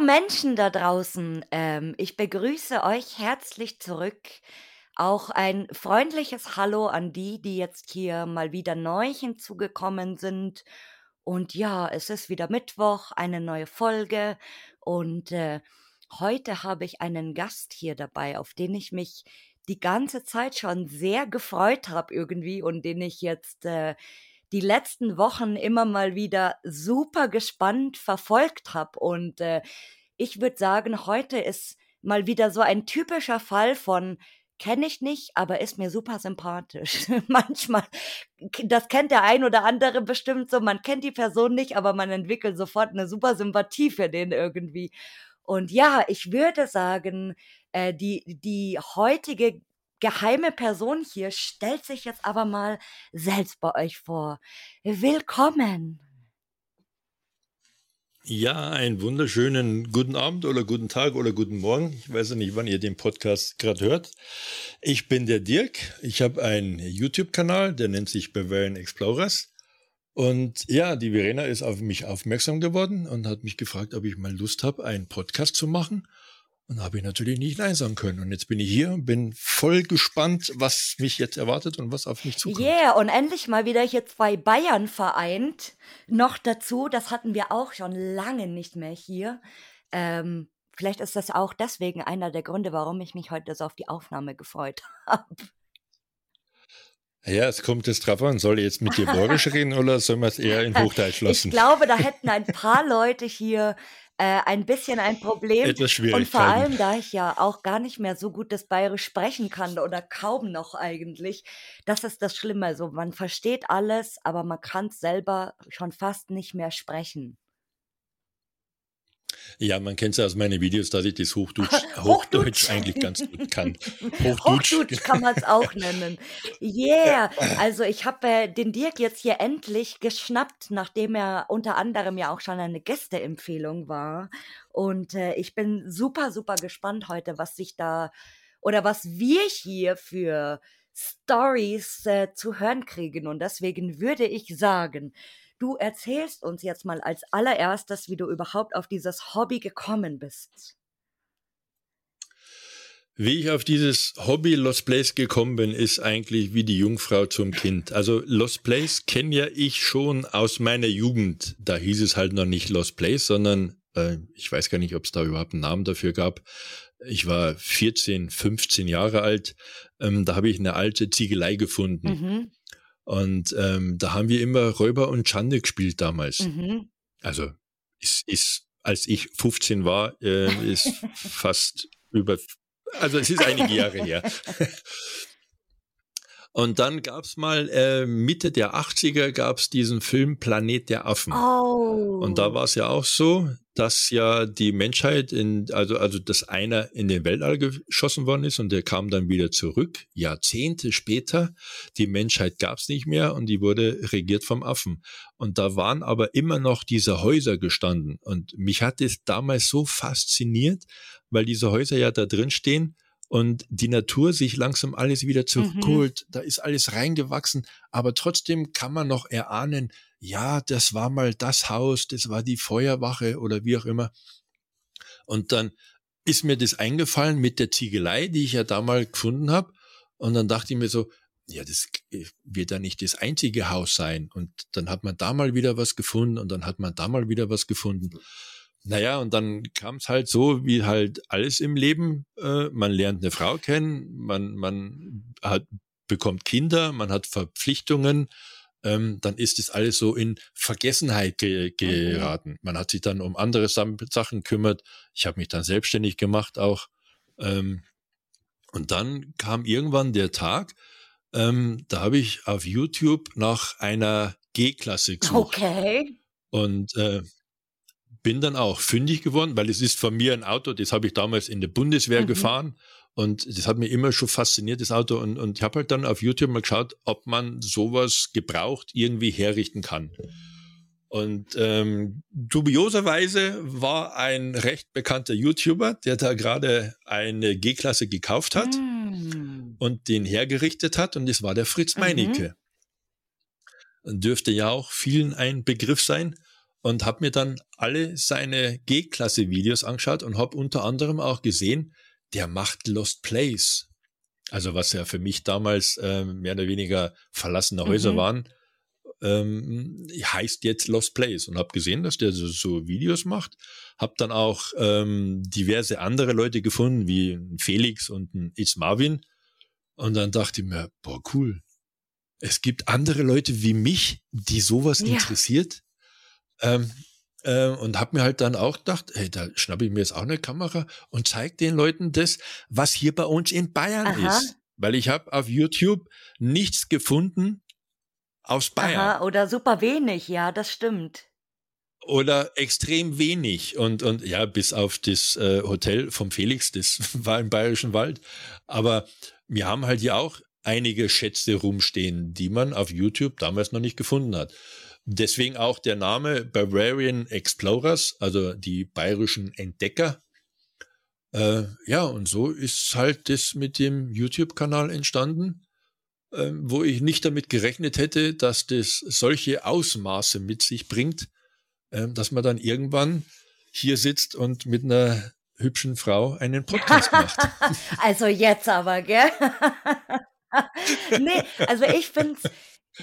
Menschen da draußen, ähm, ich begrüße euch herzlich zurück. Auch ein freundliches Hallo an die, die jetzt hier mal wieder neu hinzugekommen sind. Und ja, es ist wieder Mittwoch, eine neue Folge. Und äh, heute habe ich einen Gast hier dabei, auf den ich mich die ganze Zeit schon sehr gefreut habe irgendwie und den ich jetzt äh, die letzten Wochen immer mal wieder super gespannt verfolgt habe. Und äh, ich würde sagen, heute ist mal wieder so ein typischer Fall von kenne ich nicht, aber ist mir super sympathisch. Manchmal, das kennt der ein oder andere bestimmt so, man kennt die Person nicht, aber man entwickelt sofort eine super Sympathie für den irgendwie. Und ja, ich würde sagen, äh, die, die heutige geheime Person hier stellt sich jetzt aber mal selbst bei euch vor. Willkommen. Ja, einen wunderschönen guten Abend oder guten Tag oder guten Morgen. Ich weiß ja nicht, wann ihr den Podcast gerade hört. Ich bin der Dirk. Ich habe einen YouTube-Kanal, der nennt sich Bavarian Explorers. Und ja, die Verena ist auf mich aufmerksam geworden und hat mich gefragt, ob ich mal Lust habe, einen Podcast zu machen. Und da habe ich natürlich nicht Nein sagen können. Und jetzt bin ich hier bin voll gespannt, was mich jetzt erwartet und was auf mich zukommt. Yeah, und endlich mal wieder hier zwei Bayern vereint. Noch dazu, das hatten wir auch schon lange nicht mehr hier. Ähm, vielleicht ist das auch deswegen einer der Gründe, warum ich mich heute so auf die Aufnahme gefreut habe. Ja, es kommt jetzt drauf an, soll ich jetzt mit dir Borgisch reden oder soll man es eher in Hochdeutsch lassen? Ich glaube, da hätten ein paar Leute hier äh, ein bisschen ein Problem. Etwas schwierig. Und vor allem, da ich ja auch gar nicht mehr so gut das Bayerisch sprechen kann oder kaum noch eigentlich, das ist das Schlimme. Also man versteht alles, aber man kann es selber schon fast nicht mehr sprechen. Ja, man kennt es ja aus meinen Videos, dass ich das Hochdeutsch, Hochdeutsch eigentlich ganz gut kann. Hochdeutsch, Hochdeutsch kann man es auch nennen. Yeah, also ich habe äh, den Dirk jetzt hier endlich geschnappt, nachdem er unter anderem ja auch schon eine Gästeempfehlung war. Und äh, ich bin super, super gespannt heute, was sich da oder was wir hier für Stories äh, zu hören kriegen. Und deswegen würde ich sagen, Du erzählst uns jetzt mal als allererstes, wie du überhaupt auf dieses Hobby gekommen bist. Wie ich auf dieses Hobby Lost Place gekommen bin, ist eigentlich wie die Jungfrau zum Kind. Also Lost Place kenne ja ich schon aus meiner Jugend. Da hieß es halt noch nicht Lost Place, sondern äh, ich weiß gar nicht, ob es da überhaupt einen Namen dafür gab. Ich war 14, 15 Jahre alt. Ähm, da habe ich eine alte Ziegelei gefunden. Mhm. Und ähm, da haben wir immer Räuber und Schande gespielt damals. Mhm. Also ist, ist, als ich 15 war, äh, ist fast über, also es ist einige Jahre her. Und dann gab's mal äh, Mitte der 80er gab's diesen Film Planet der Affen. Oh. Und da war es ja auch so, dass ja die Menschheit in, also, also dass einer in den Weltall geschossen worden ist und der kam dann wieder zurück. Jahrzehnte später, die Menschheit gab's nicht mehr und die wurde regiert vom Affen. Und da waren aber immer noch diese Häuser gestanden. Und mich hat es damals so fasziniert, weil diese Häuser ja da drin stehen und die Natur sich langsam alles wieder zurückholt. Mhm. Da ist alles reingewachsen, aber trotzdem kann man noch erahnen, ja, das war mal das Haus, das war die Feuerwache oder wie auch immer. Und dann ist mir das eingefallen mit der Ziegelei, die ich ja damals gefunden habe. Und dann dachte ich mir so, ja, das wird ja nicht das einzige Haus sein. Und dann hat man da mal wieder was gefunden und dann hat man da mal wieder was gefunden. Naja, und dann kam es halt so, wie halt alles im Leben. Äh, man lernt eine Frau kennen, man, man hat, bekommt Kinder, man hat Verpflichtungen. Ähm, dann ist es alles so in Vergessenheit ge geraten. Man hat sich dann um andere Sachen gekümmert. Ich habe mich dann selbstständig gemacht auch. Ähm, und dann kam irgendwann der Tag, ähm, da habe ich auf YouTube nach einer G-Klasse gesucht. Okay. Und äh, bin dann auch fündig geworden, weil es ist von mir ein Auto, das habe ich damals in der Bundeswehr mhm. gefahren und das hat mich immer schon fasziniert, das Auto. Und, und ich habe halt dann auf YouTube mal geschaut, ob man sowas gebraucht irgendwie herrichten kann. Und ähm, dubioserweise war ein recht bekannter YouTuber, der da gerade eine G-Klasse gekauft hat mm. und den hergerichtet hat. Und das war der Fritz Meinecke. Mhm. Dürfte ja auch vielen ein Begriff sein. Und habe mir dann alle seine G-Klasse-Videos angeschaut und habe unter anderem auch gesehen, der macht Lost Place. Also was ja für mich damals äh, mehr oder weniger verlassene Häuser mhm. waren, ähm, heißt jetzt Lost Place und habe gesehen, dass der so, so Videos macht. Habe dann auch ähm, diverse andere Leute gefunden, wie Felix und ein It's Marvin. Und dann dachte ich mir, boah, cool. Es gibt andere Leute wie mich, die sowas ja. interessiert. Ähm, äh, und habe mir halt dann auch gedacht, hey, da schnappe ich mir jetzt auch eine Kamera und zeige den Leuten das, was hier bei uns in Bayern Aha. ist. Weil ich habe auf YouTube nichts gefunden aus Bayern. Aha, oder super wenig, ja, das stimmt. Oder extrem wenig. Und, und ja, bis auf das äh, Hotel vom Felix, das war im Bayerischen Wald. Aber wir haben halt hier auch einige Schätze rumstehen, die man auf YouTube damals noch nicht gefunden hat. Deswegen auch der Name Bavarian Explorers, also die bayerischen Entdecker. Äh, ja, und so ist halt das mit dem YouTube-Kanal entstanden, äh, wo ich nicht damit gerechnet hätte, dass das solche Ausmaße mit sich bringt, äh, dass man dann irgendwann hier sitzt und mit einer hübschen Frau einen Podcast macht. also jetzt aber, gell? nee, also ich finde es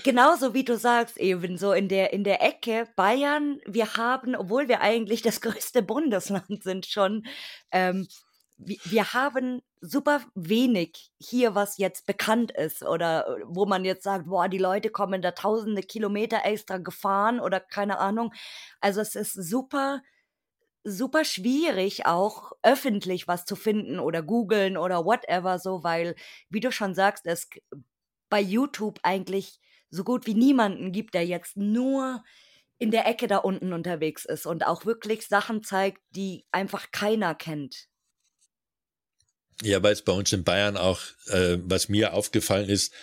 Genauso wie du sagst, eben so in der, in der Ecke Bayern, wir haben, obwohl wir eigentlich das größte Bundesland sind schon, ähm, wir, wir haben super wenig hier, was jetzt bekannt ist oder wo man jetzt sagt, boah, die Leute kommen da tausende Kilometer extra gefahren oder keine Ahnung. Also es ist super, super schwierig auch öffentlich was zu finden oder googeln oder whatever so, weil, wie du schon sagst, es bei YouTube eigentlich so gut wie niemanden gibt, der jetzt nur in der Ecke da unten unterwegs ist und auch wirklich Sachen zeigt, die einfach keiner kennt. Ja, weil es bei uns in Bayern auch, äh, was mir aufgefallen ist,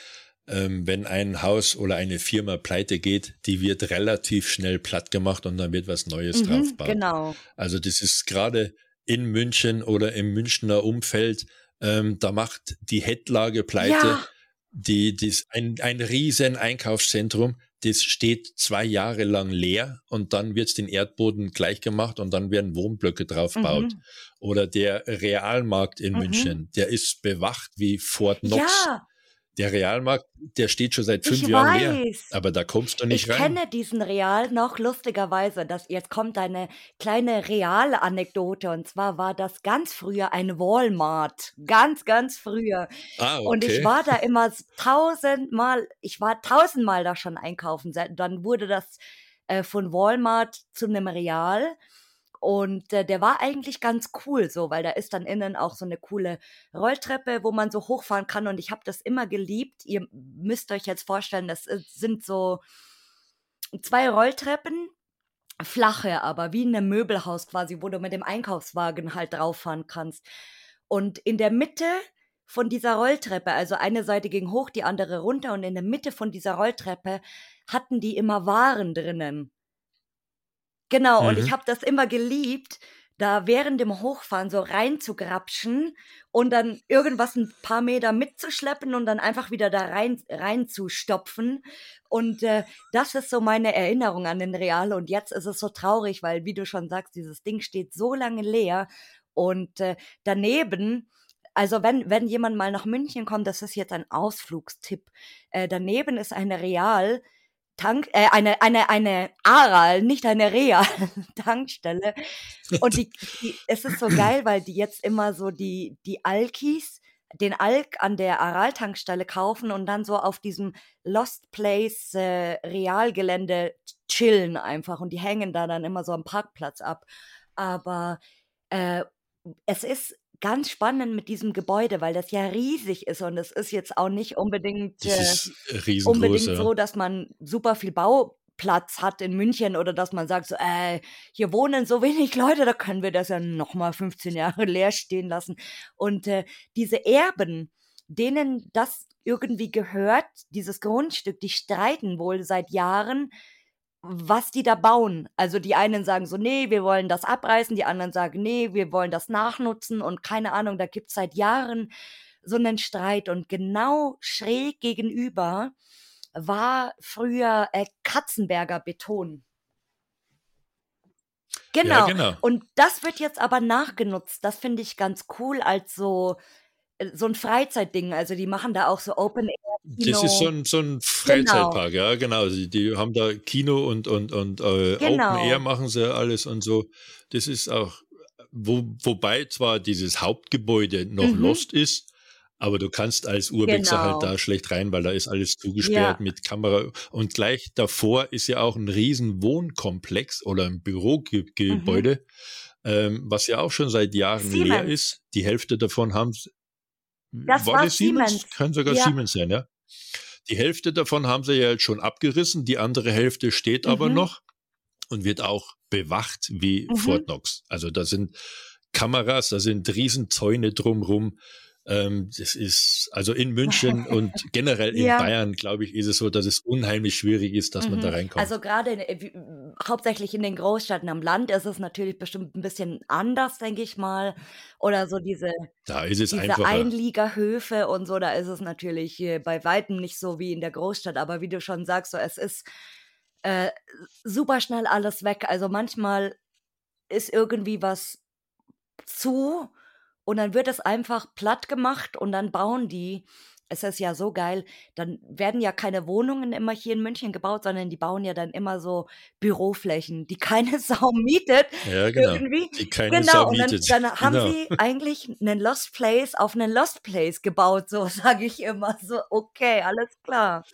ähm, wenn ein Haus oder eine Firma pleite geht, die wird relativ schnell platt gemacht und dann wird was Neues mhm, draufgebaut. Genau. Also das ist gerade in München oder im Münchner Umfeld, ähm, da macht die Hettlage pleite. Ja die, das, ein, ein riesen Einkaufszentrum, das steht zwei Jahre lang leer und dann wird's den Erdboden gleich gemacht und dann werden Wohnblöcke draufgebaut. Mhm. Oder der Realmarkt in mhm. München, der ist bewacht wie Fort Knox. Ja. Der Realmarkt, der steht schon seit fünf ich Jahren weiß. leer, aber da kommst du nicht ich rein. Ich kenne diesen Real noch lustigerweise, dass jetzt kommt eine kleine Real-Anekdote und zwar war das ganz früher ein Walmart, ganz, ganz früher. Ah, okay. Und ich war da immer tausendmal, ich war tausendmal da schon einkaufen. Dann wurde das äh, von Walmart zu einem Real und äh, der war eigentlich ganz cool so, weil da ist dann innen auch so eine coole Rolltreppe, wo man so hochfahren kann. Und ich habe das immer geliebt. Ihr müsst euch jetzt vorstellen, das sind so zwei Rolltreppen, flache, aber wie in einem Möbelhaus quasi, wo du mit dem Einkaufswagen halt drauffahren kannst. Und in der Mitte von dieser Rolltreppe, also eine Seite ging hoch, die andere runter und in der Mitte von dieser Rolltreppe hatten die immer Waren drinnen. Genau, und ich mhm. habe das immer geliebt, da während dem Hochfahren so rein zu grapschen und dann irgendwas ein paar Meter mitzuschleppen und dann einfach wieder da rein, rein zu stopfen. Und äh, das ist so meine Erinnerung an den Real. Und jetzt ist es so traurig, weil, wie du schon sagst, dieses Ding steht so lange leer. Und äh, daneben, also wenn, wenn jemand mal nach München kommt, das ist jetzt ein Ausflugstipp. Äh, daneben ist eine Real, Tank, äh, eine, eine, eine Aral, nicht eine Real Tankstelle. Und die, die, es ist so geil, weil die jetzt immer so die, die Alkis, den Alk an der Aral-Tankstelle kaufen und dann so auf diesem Lost Place äh, Realgelände chillen einfach und die hängen da dann immer so am Parkplatz ab. Aber äh, es ist ganz spannend mit diesem Gebäude, weil das ja riesig ist und es ist jetzt auch nicht unbedingt, äh, unbedingt so, dass man super viel Bauplatz hat in München oder dass man sagt, so, äh, hier wohnen so wenig Leute, da können wir das ja nochmal 15 Jahre leer stehen lassen. Und äh, diese Erben, denen das irgendwie gehört, dieses Grundstück, die streiten wohl seit Jahren, was die da bauen. Also die einen sagen so, nee, wir wollen das abreißen, die anderen sagen, nee, wir wollen das nachnutzen und keine Ahnung, da gibt es seit Jahren so einen Streit und genau schräg gegenüber war früher äh, Katzenberger Beton. Genau. Ja, genau. Und das wird jetzt aber nachgenutzt. Das finde ich ganz cool als so, so ein Freizeitding. Also die machen da auch so Open Air. Kino. Das ist so ein, so ein Freizeitpark, genau. ja, genau. Die, die, haben da Kino und, und, und äh, genau. Open Air machen sie alles und so. Das ist auch, wo, wobei zwar dieses Hauptgebäude noch mhm. lost ist, aber du kannst als Urbexer halt genau. halt da schlecht rein, weil da ist alles zugesperrt ja. mit Kamera. Und gleich davor ist ja auch ein riesen Wohnkomplex oder ein Bürogebäude, mhm. ähm, was ja auch schon seit Jahren Siemens. leer ist. Die Hälfte davon haben das war, war Siemens? Siemens? Kann sogar ja. Siemens sein, ja. Die Hälfte davon haben sie ja jetzt schon abgerissen, die andere Hälfte steht mhm. aber noch und wird auch bewacht wie mhm. Fort Knox. Also da sind Kameras, da sind Riesenzäune drumrum. Ähm, das ist, also in München und generell in ja. Bayern, glaube ich, ist es so, dass es unheimlich schwierig ist, dass mhm. man da mhm. reinkommt. Also gerade äh, hauptsächlich in den Großstädten am Land ist es natürlich bestimmt ein bisschen anders, denke ich mal. Oder so diese, da ist es diese Einliegerhöfe und so, da ist es natürlich bei weitem nicht so wie in der Großstadt. Aber wie du schon sagst, so es ist äh, super schnell alles weg. Also manchmal ist irgendwie was zu und dann wird es einfach platt gemacht und dann bauen die es ist ja so geil, dann werden ja keine Wohnungen immer hier in München gebaut, sondern die bauen ja dann immer so Büroflächen, die keine Sau mietet. Ja, genau. Irgendwie. Die keine genau, Sau mietet. Und dann, dann haben genau. sie eigentlich einen Lost Place auf einen Lost Place gebaut, so sage ich immer. So, okay, alles klar.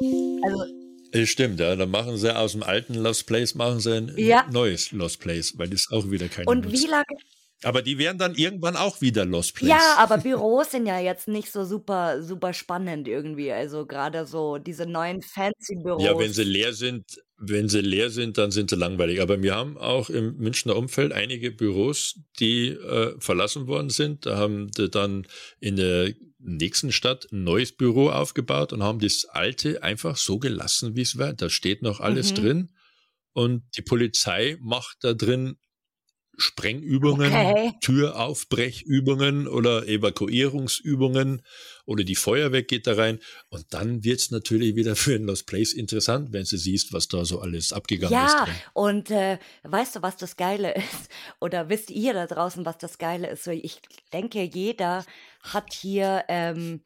Also, Stimmt, ja. Dann machen sie aus dem alten Lost Place machen sie ein ja. neues Lost Place, weil das auch wieder keine Und nutzt. wie lange aber die wären dann irgendwann auch wieder Lost Place. Ja, aber Büros sind ja jetzt nicht so super, super spannend irgendwie. Also gerade so diese neuen fancy Büros. Ja, wenn sie leer sind, wenn sie leer sind, dann sind sie langweilig. Aber wir haben auch im Münchner Umfeld einige Büros, die äh, verlassen worden sind. Da haben die dann in der nächsten Stadt ein neues Büro aufgebaut und haben das alte einfach so gelassen, wie es war. Da steht noch alles mhm. drin. Und die Polizei macht da drin Sprengübungen, okay. Türaufbrechübungen oder Evakuierungsübungen oder die Feuerwehr geht da rein. Und dann wird es natürlich wieder für ein Lost Place interessant, wenn du siehst, was da so alles abgegangen ja, ist. Ja, und äh, weißt du, was das Geile ist? Oder wisst ihr da draußen, was das Geile ist? Ich denke, jeder hat hier ähm,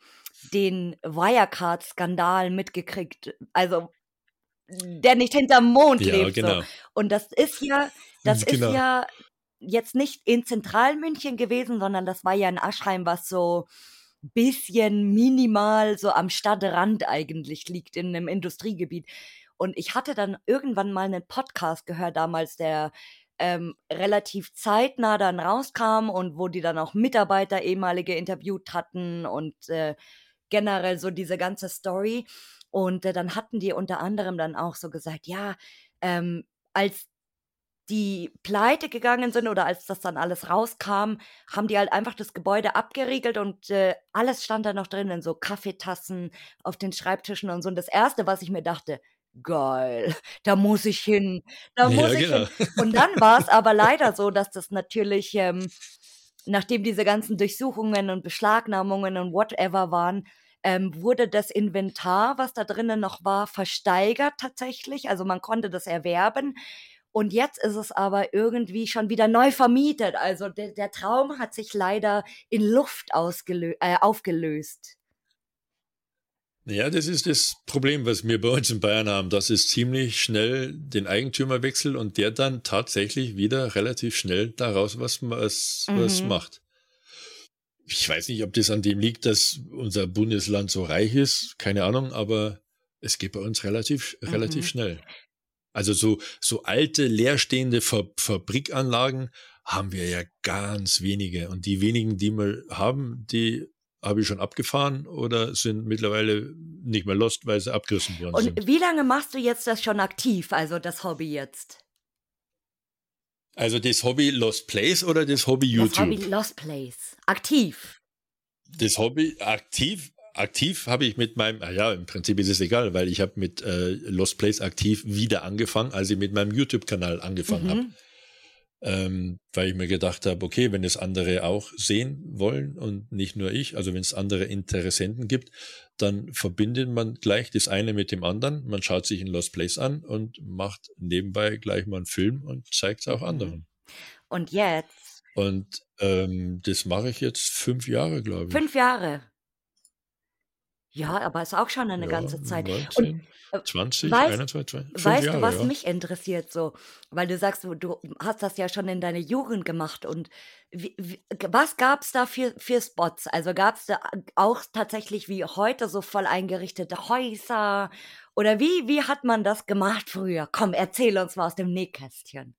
den Wirecard-Skandal mitgekriegt. Also der nicht hinterm Mond ja, lebt. Genau. So. Und das ist ja, das genau. ist ja jetzt nicht in Zentralmünchen gewesen, sondern das war ja in Aschheim, was so bisschen minimal so am Stadtrand eigentlich liegt, in einem Industriegebiet. Und ich hatte dann irgendwann mal einen Podcast gehört, damals, der ähm, relativ zeitnah dann rauskam und wo die dann auch Mitarbeiter ehemalige interviewt hatten und äh, generell so diese ganze Story. Und äh, dann hatten die unter anderem dann auch so gesagt, ja, ähm, als die pleite gegangen sind oder als das dann alles rauskam, haben die halt einfach das Gebäude abgeriegelt und äh, alles stand da noch drinnen, so Kaffeetassen auf den Schreibtischen und so. Und das Erste, was ich mir dachte, geil, da muss ich hin, da muss ja, ich genau. hin. Und dann war es aber leider so, dass das natürlich, ähm, nachdem diese ganzen Durchsuchungen und Beschlagnahmungen und whatever waren, ähm, wurde das Inventar, was da drinnen noch war, versteigert tatsächlich. Also man konnte das erwerben und jetzt ist es aber irgendwie schon wieder neu vermietet. Also der, der Traum hat sich leider in Luft äh, aufgelöst. Ja, das ist das Problem, was wir bei uns in Bayern haben, dass es ziemlich schnell den Eigentümer wechselt und der dann tatsächlich wieder relativ schnell daraus was, was, mhm. was macht. Ich weiß nicht, ob das an dem liegt, dass unser Bundesland so reich ist, keine Ahnung, aber es geht bei uns relativ, mhm. relativ schnell. Also so, so alte, leerstehende Fa Fabrikanlagen haben wir ja ganz wenige. Und die wenigen, die wir haben, die habe ich schon abgefahren oder sind mittlerweile nicht mehr lost, weil sie abgerissen worden Und sind. Und wie lange machst du jetzt das schon aktiv, also das Hobby jetzt? Also das Hobby Lost Place oder das Hobby YouTube? Das Hobby Lost Place. Aktiv. Das Hobby aktiv aktiv habe ich mit meinem, ah ja, im Prinzip ist es egal, weil ich habe mit äh, Lost Place aktiv wieder angefangen, als ich mit meinem YouTube-Kanal angefangen mhm. habe. ähm, weil ich mir gedacht habe, okay, wenn es andere auch sehen wollen und nicht nur ich, also wenn es andere Interessenten gibt, dann verbindet man gleich das eine mit dem anderen. Man schaut sich ein Lost Place an und macht nebenbei gleich mal einen Film und zeigt es auch mhm. anderen. Und jetzt? Und ähm, das mache ich jetzt fünf Jahre, glaube ich. Fünf Jahre. Ja, aber ist auch schon eine ja, ganze Zeit. 19, und 20, weißt, 21, 20, weißt Jahre, du, was ja. mich interessiert so? Weil du sagst, du hast das ja schon in deiner Jugend gemacht und wie, wie, was gab es da für, für Spots? Also gab es da auch tatsächlich wie heute so voll eingerichtete Häuser? Oder wie, wie hat man das gemacht früher? Komm, erzähl uns mal aus dem Nähkästchen.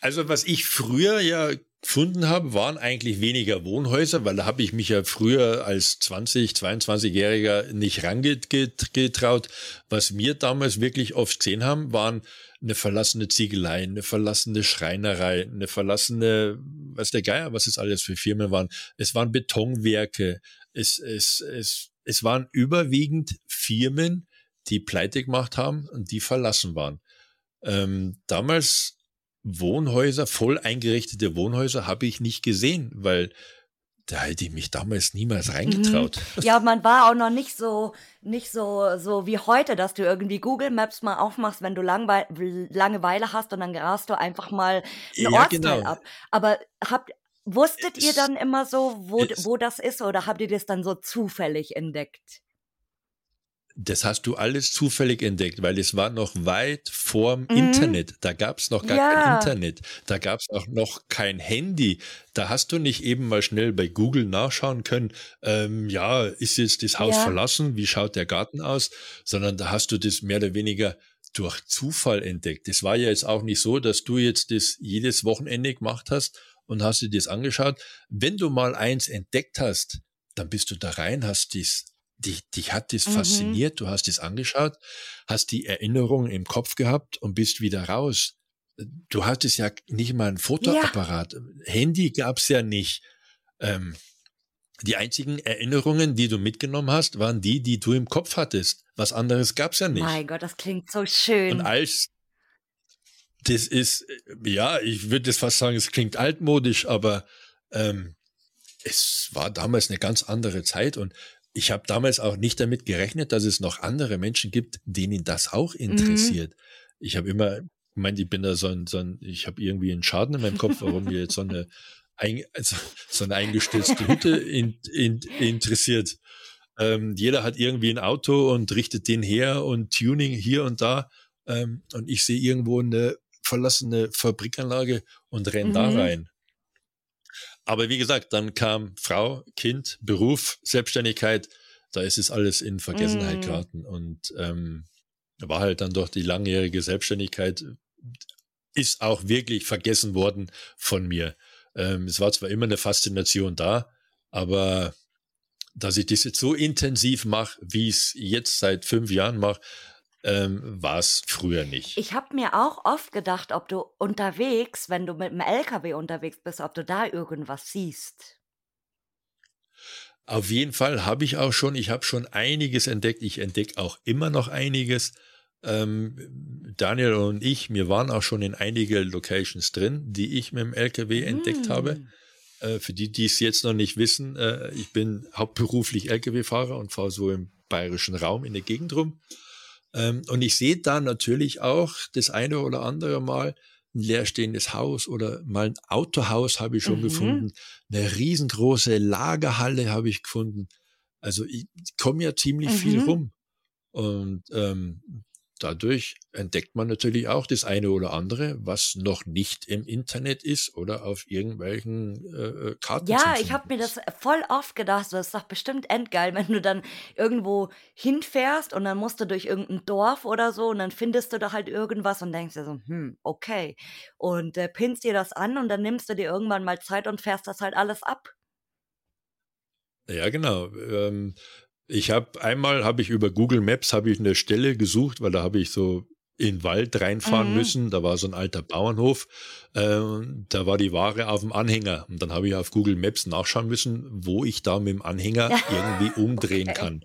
Also was ich früher ja gefunden habe, waren eigentlich weniger Wohnhäuser, weil da habe ich mich ja früher als 20, 22-Jähriger nicht rangetraut. Was wir damals wirklich oft gesehen haben, waren eine verlassene Ziegelei, eine verlassene Schreinerei, eine verlassene, was der Geier, was es alles für Firmen waren. Es waren Betonwerke, es, es, es, es waren überwiegend Firmen, die pleite gemacht haben und die verlassen waren. Ähm, damals Wohnhäuser, voll eingerichtete Wohnhäuser habe ich nicht gesehen, weil da hätte ich mich damals niemals reingetraut. Mhm. Ja, man war auch noch nicht so, nicht so, so wie heute, dass du irgendwie Google Maps mal aufmachst, wenn du Langwe Langeweile hast und dann grast du einfach mal ein ja, Ortsteil genau. ab. Aber habt, wusstet ihr dann immer so, wo, wo das ist oder habt ihr das dann so zufällig entdeckt? Das hast du alles zufällig entdeckt, weil es war noch weit vorm mhm. Internet. Da gab es noch gar ja. kein Internet. Da gab es auch noch kein Handy. Da hast du nicht eben mal schnell bei Google nachschauen können, ähm, ja, ist jetzt das Haus ja. verlassen? Wie schaut der Garten aus? Sondern da hast du das mehr oder weniger durch Zufall entdeckt. Das war ja jetzt auch nicht so, dass du jetzt das jedes Wochenende gemacht hast und hast dir das angeschaut. Wenn du mal eins entdeckt hast, dann bist du da rein, hast dies dich, dich hat das mhm. fasziniert, du hast es angeschaut, hast die Erinnerungen im Kopf gehabt und bist wieder raus. Du hattest ja nicht mal ein Fotoapparat. Ja. Handy gab's ja nicht. Ähm, die einzigen Erinnerungen, die du mitgenommen hast, waren die, die du im Kopf hattest. Was anderes gab's ja nicht. Mein Gott, das klingt so schön. Und als das ist, ja, ich würde jetzt fast sagen, es klingt altmodisch, aber ähm, es war damals eine ganz andere Zeit und ich habe damals auch nicht damit gerechnet, dass es noch andere Menschen gibt, denen das auch mhm. interessiert. Mhm. Ich habe immer gemeint, ich bin da so ein, so ein ich habe irgendwie einen Schaden in meinem Kopf, warum mir jetzt so eine, ein, also so eine eingestürzte Hütte in, in, interessiert. Ähm, jeder hat irgendwie ein Auto und richtet den her und Tuning hier und da. Ähm, und ich sehe irgendwo eine verlassene Fabrikanlage und renne mhm. da rein. Aber wie gesagt, dann kam Frau, Kind, Beruf, Selbstständigkeit. Da ist es alles in Vergessenheit mm. geraten. Und ähm, war halt dann doch die langjährige Selbstständigkeit, ist auch wirklich vergessen worden von mir. Ähm, es war zwar immer eine Faszination da, aber dass ich das jetzt so intensiv mache, wie ich es jetzt seit fünf Jahren mache, ähm, war es früher nicht. Ich habe mir auch oft gedacht, ob du unterwegs, wenn du mit dem LKW unterwegs bist, ob du da irgendwas siehst. Auf jeden Fall habe ich auch schon, ich habe schon einiges entdeckt. Ich entdecke auch immer noch einiges. Ähm, Daniel und ich, wir waren auch schon in einige Locations drin, die ich mit dem LKW mm. entdeckt habe. Äh, für die, die es jetzt noch nicht wissen, äh, ich bin hauptberuflich LKW-Fahrer und fahre so im bayerischen Raum in der Gegend rum. Ähm, und ich sehe da natürlich auch das eine oder andere Mal ein leerstehendes Haus oder mal ein Autohaus habe ich schon mhm. gefunden. Eine riesengroße Lagerhalle habe ich gefunden. Also ich komme ja ziemlich mhm. viel rum. Und ähm, dadurch entdeckt man natürlich auch das eine oder andere, was noch nicht im Internet ist oder auf irgendwelchen äh, äh Karten. Ja, ich habe mir das voll oft gedacht, das ist doch bestimmt endgeil, wenn du dann irgendwo hinfährst und dann musst du durch irgendein Dorf oder so und dann findest du da halt irgendwas und denkst dir so, hm, okay. Und äh, pinnst dir das an und dann nimmst du dir irgendwann mal Zeit und fährst das halt alles ab. Ja, genau. Ähm, ich habe einmal habe ich über Google Maps habe ich eine Stelle gesucht, weil da habe ich so in den Wald reinfahren mhm. müssen. Da war so ein alter Bauernhof. Äh, da war die Ware auf dem Anhänger. Und dann habe ich auf Google Maps nachschauen müssen, wo ich da mit dem Anhänger irgendwie umdrehen okay. kann.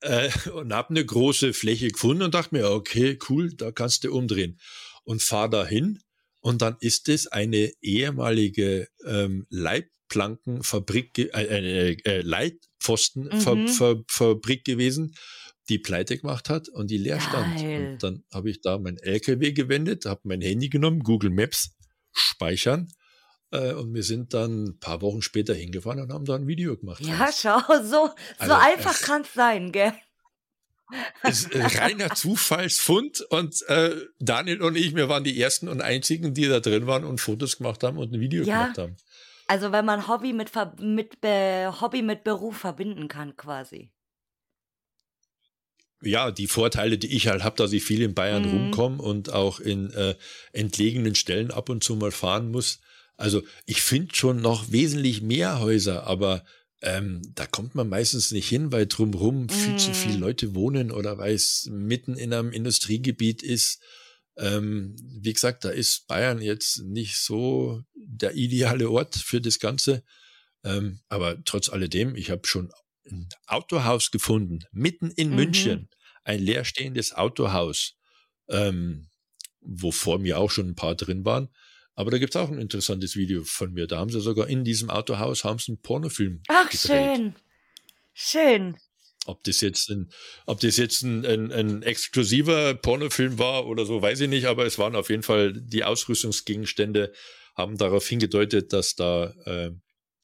Äh, und habe eine große Fläche gefunden und dachte mir, okay, cool, da kannst du umdrehen. Und fahr da hin Und dann ist es eine ehemalige ähm, Leitplankenfabrik, äh, äh, äh, Leitpfostenfabrik mhm. gewesen, die pleite gemacht hat und die leer stand. Geil. Und dann habe ich da mein LKW gewendet, habe mein Handy genommen, Google Maps speichern äh, und wir sind dann ein paar Wochen später hingefahren und haben da ein Video gemacht. Ja, schau, so, so also, einfach kann es sein, gell? ist reiner Zufallsfund und äh, Daniel und ich, wir waren die ersten und einzigen, die da drin waren und Fotos gemacht haben und ein Video ja. gemacht haben. Also wenn man Hobby mit, mit Hobby mit Beruf verbinden kann, quasi. Ja, die Vorteile, die ich halt habe, dass ich viel in Bayern mhm. rumkomme und auch in äh, entlegenen Stellen ab und zu mal fahren muss. Also ich finde schon noch wesentlich mehr Häuser, aber ähm, da kommt man meistens nicht hin, weil drumherum mm. viel zu viele mhm. Leute wohnen oder weil es mitten in einem Industriegebiet ist. Ähm, wie gesagt, da ist Bayern jetzt nicht so der ideale Ort für das Ganze. Ähm, aber trotz alledem, ich habe schon ein Autohaus gefunden, mitten in mhm. München, ein leerstehendes Autohaus, ähm, wo vor mir auch schon ein paar drin waren. Aber da gibt's auch ein interessantes Video von mir. Da haben sie sogar in diesem Autohaus haben sie einen Pornofilm Ach, gedreht. schön. Schön. Ob das jetzt ein, ob das jetzt ein, ein, ein exklusiver Pornofilm war oder so, weiß ich nicht, aber es waren auf jeden Fall die Ausrüstungsgegenstände, haben darauf hingedeutet, dass da äh,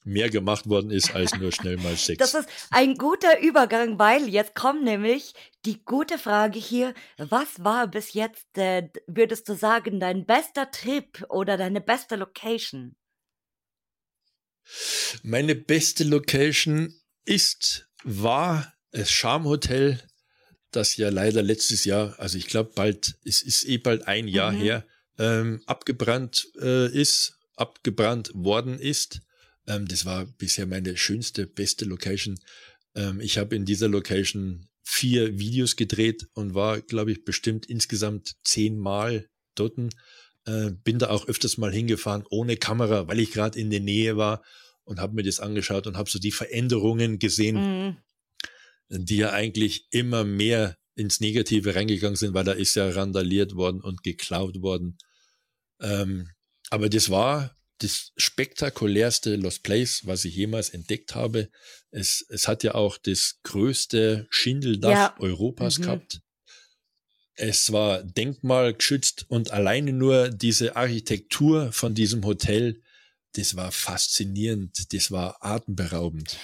mehr gemacht worden ist als nur schnell mal Sex. Das ist ein guter Übergang, weil jetzt kommt nämlich die gute Frage hier. Was war bis jetzt, äh, würdest du sagen, dein bester Trip oder deine beste Location? Meine beste Location ist, war das Charme Hotel, das ja leider letztes Jahr, also ich glaube bald, es ist eh bald ein Jahr mhm. her, ähm, abgebrannt äh, ist, abgebrannt worden ist. Ähm, das war bisher meine schönste, beste Location. Ähm, ich habe in dieser Location vier Videos gedreht und war, glaube ich, bestimmt insgesamt zehnmal dort. Äh, bin da auch öfters mal hingefahren ohne Kamera, weil ich gerade in der Nähe war und habe mir das angeschaut und habe so die Veränderungen gesehen, mhm. Die ja eigentlich immer mehr ins Negative reingegangen sind, weil da ist ja randaliert worden und geklaut worden. Ähm, aber das war das spektakulärste Lost Place, was ich jemals entdeckt habe. Es, es hat ja auch das größte Schindeldach ja. Europas mhm. gehabt. Es war denkmalgeschützt und alleine nur diese Architektur von diesem Hotel, das war faszinierend, das war atemberaubend.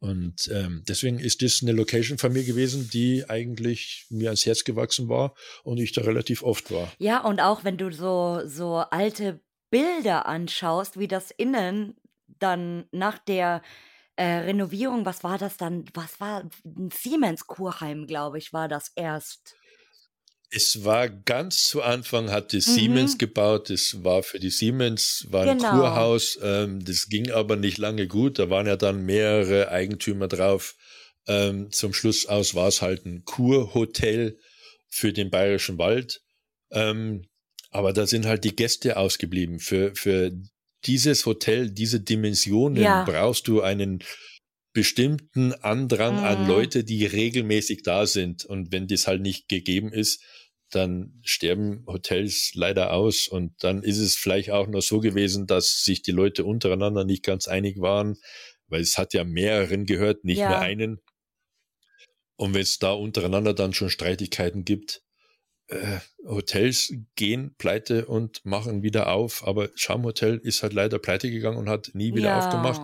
Und ähm, deswegen ist das eine Location von mir gewesen, die eigentlich mir ans Herz gewachsen war und ich da relativ oft war. Ja, und auch wenn du so, so alte Bilder anschaust, wie das innen dann nach der äh, Renovierung, was war das dann? Was war ein Siemens Kurheim, glaube ich, war das erst. Es war ganz zu Anfang, hat die mhm. Siemens gebaut. Das war für die Siemens, war ein genau. Kurhaus. Ähm, das ging aber nicht lange gut. Da waren ja dann mehrere Eigentümer drauf. Ähm, zum Schluss aus war es halt ein Kurhotel für den Bayerischen Wald. Ähm, aber da sind halt die Gäste ausgeblieben. Für, für dieses Hotel, diese Dimensionen ja. brauchst du einen bestimmten Andrang mhm. an Leute, die regelmäßig da sind. Und wenn das halt nicht gegeben ist, dann sterben Hotels leider aus. Und dann ist es vielleicht auch noch so gewesen, dass sich die Leute untereinander nicht ganz einig waren, weil es hat ja mehreren gehört, nicht ja. nur einen. Und wenn es da untereinander dann schon Streitigkeiten gibt, äh, Hotels gehen pleite und machen wieder auf, aber Charme Hotel ist halt leider pleite gegangen und hat nie wieder ja. aufgemacht,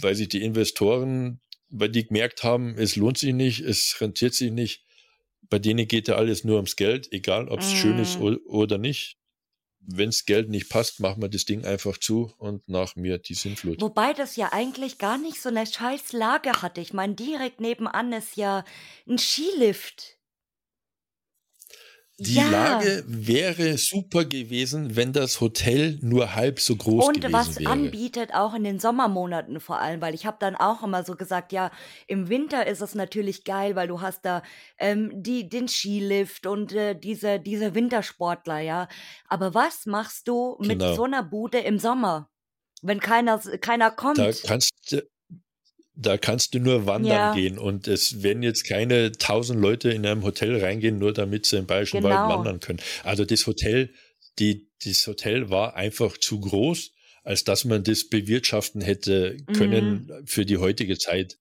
weil sich die Investoren, weil die gemerkt haben, es lohnt sich nicht, es rentiert sich nicht. Bei denen geht ja alles nur ums Geld, egal ob es mm. schön ist mhm. oder nicht. Wenns Geld nicht passt, machen wir das Ding einfach zu und nach mir die Sinnflut. Wobei das ja eigentlich gar nicht so eine scheiß Lage hatte. Ich meine, direkt nebenan ist ja ein Skilift. Die ja. Lage wäre super gewesen, wenn das Hotel nur halb so groß Und gewesen was wäre. anbietet, auch in den Sommermonaten vor allem, weil ich habe dann auch immer so gesagt, ja, im Winter ist es natürlich geil, weil du hast da ähm, die, den Skilift und äh, diese, diese Wintersportler, ja. Aber was machst du mit genau. so einer Bude im Sommer? Wenn keiner, keiner kommt. Da kannst, du da kannst du nur wandern ja. gehen und es werden jetzt keine tausend Leute in einem Hotel reingehen, nur damit sie im Bayerischen genau. Wald wandern können. Also das Hotel die, das Hotel war einfach zu groß, als dass man das bewirtschaften hätte können mhm. für die heutige Zeit.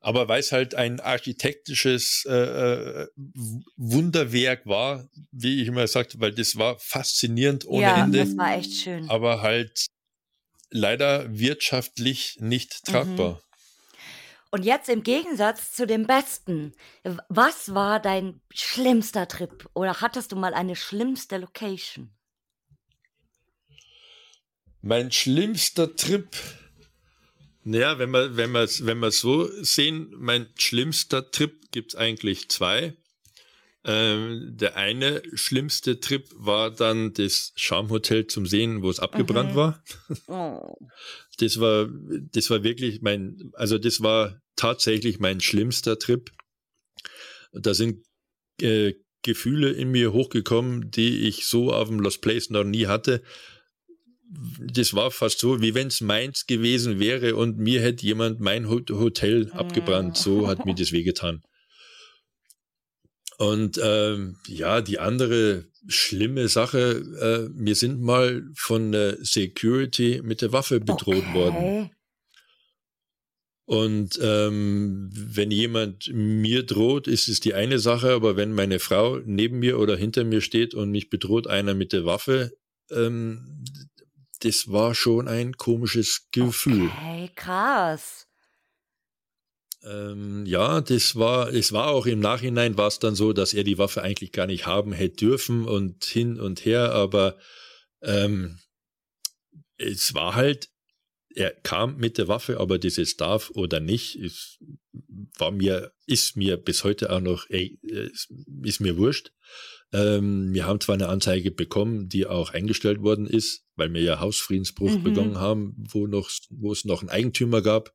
Aber weil es halt ein architektisches äh, äh Wunderwerk war, wie ich immer sagte, weil das war faszinierend ohne ja, Ende. Das war echt schön. Aber halt leider wirtschaftlich nicht mhm. tragbar. Und jetzt im Gegensatz zu dem Besten, was war dein schlimmster Trip? Oder hattest du mal eine schlimmste Location? Mein schlimmster Trip naja, wenn wir, wenn wir, wenn wir so sehen, mein schlimmster Trip gibt's eigentlich zwei. Ähm, der eine schlimmste Trip war dann das Schamhotel zum Sehen, wo es abgebrannt mhm. war. Oh. Das war, das war wirklich mein, also das war tatsächlich mein schlimmster Trip. Da sind äh, Gefühle in mir hochgekommen, die ich so auf dem Lost Place noch nie hatte das war fast so, wie wenn es meins gewesen wäre und mir hätte jemand mein Hotel abgebrannt. So hat mir das wehgetan. Und ähm, ja, die andere schlimme Sache, äh, wir sind mal von der Security mit der Waffe bedroht okay. worden. Und ähm, wenn jemand mir droht, ist es die eine Sache, aber wenn meine Frau neben mir oder hinter mir steht und mich bedroht einer mit der Waffe, ähm, das war schon ein komisches Gefühl. Okay, krass. Ähm, ja, das war, es war auch im Nachhinein war es dann so, dass er die Waffe eigentlich gar nicht haben hätte dürfen und hin und her, aber ähm, es war halt, er kam mit der Waffe, aber jetzt darf oder nicht, ist, war mir, ist mir bis heute auch noch, ey, ist mir wurscht. Ähm, wir haben zwar eine Anzeige bekommen, die auch eingestellt worden ist, weil wir ja Hausfriedensbruch mhm. begangen haben, wo noch, wo es noch einen Eigentümer gab.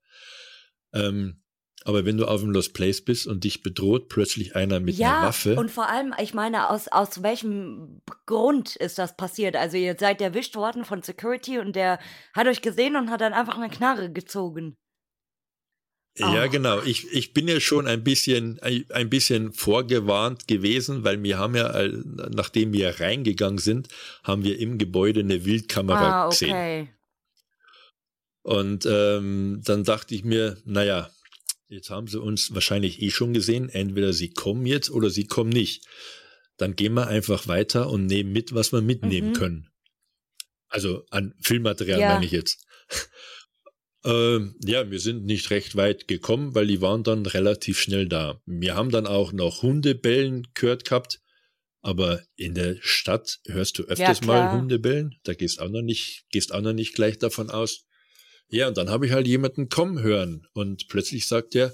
Ähm, aber wenn du auf dem Lost Place bist und dich bedroht plötzlich einer mit ja, einer Waffe. Und vor allem, ich meine, aus, aus welchem Grund ist das passiert? Also ihr seid erwischt worden von Security und der hat euch gesehen und hat dann einfach eine Knarre gezogen. Ja, oh. genau. Ich, ich bin ja schon ein bisschen, ein bisschen vorgewarnt gewesen, weil wir haben ja, äh, nachdem wir reingegangen sind, haben wir im Gebäude eine Wildkamera ah, okay. gesehen. Und ähm, dann dachte ich mir, naja, jetzt haben sie uns wahrscheinlich eh schon gesehen. Entweder sie kommen jetzt oder sie kommen nicht. Dann gehen wir einfach weiter und nehmen mit, was wir mitnehmen mhm. können. Also an Filmmaterial ja. meine ich jetzt. Ähm, ja, wir sind nicht recht weit gekommen, weil die waren dann relativ schnell da. Wir haben dann auch noch Hundebellen gehört gehabt, aber in der Stadt hörst du öfters ja, mal Hundebellen. Da gehst auch noch nicht, gehst auch noch nicht gleich davon aus. Ja, und dann habe ich halt jemanden kommen hören und plötzlich sagt er,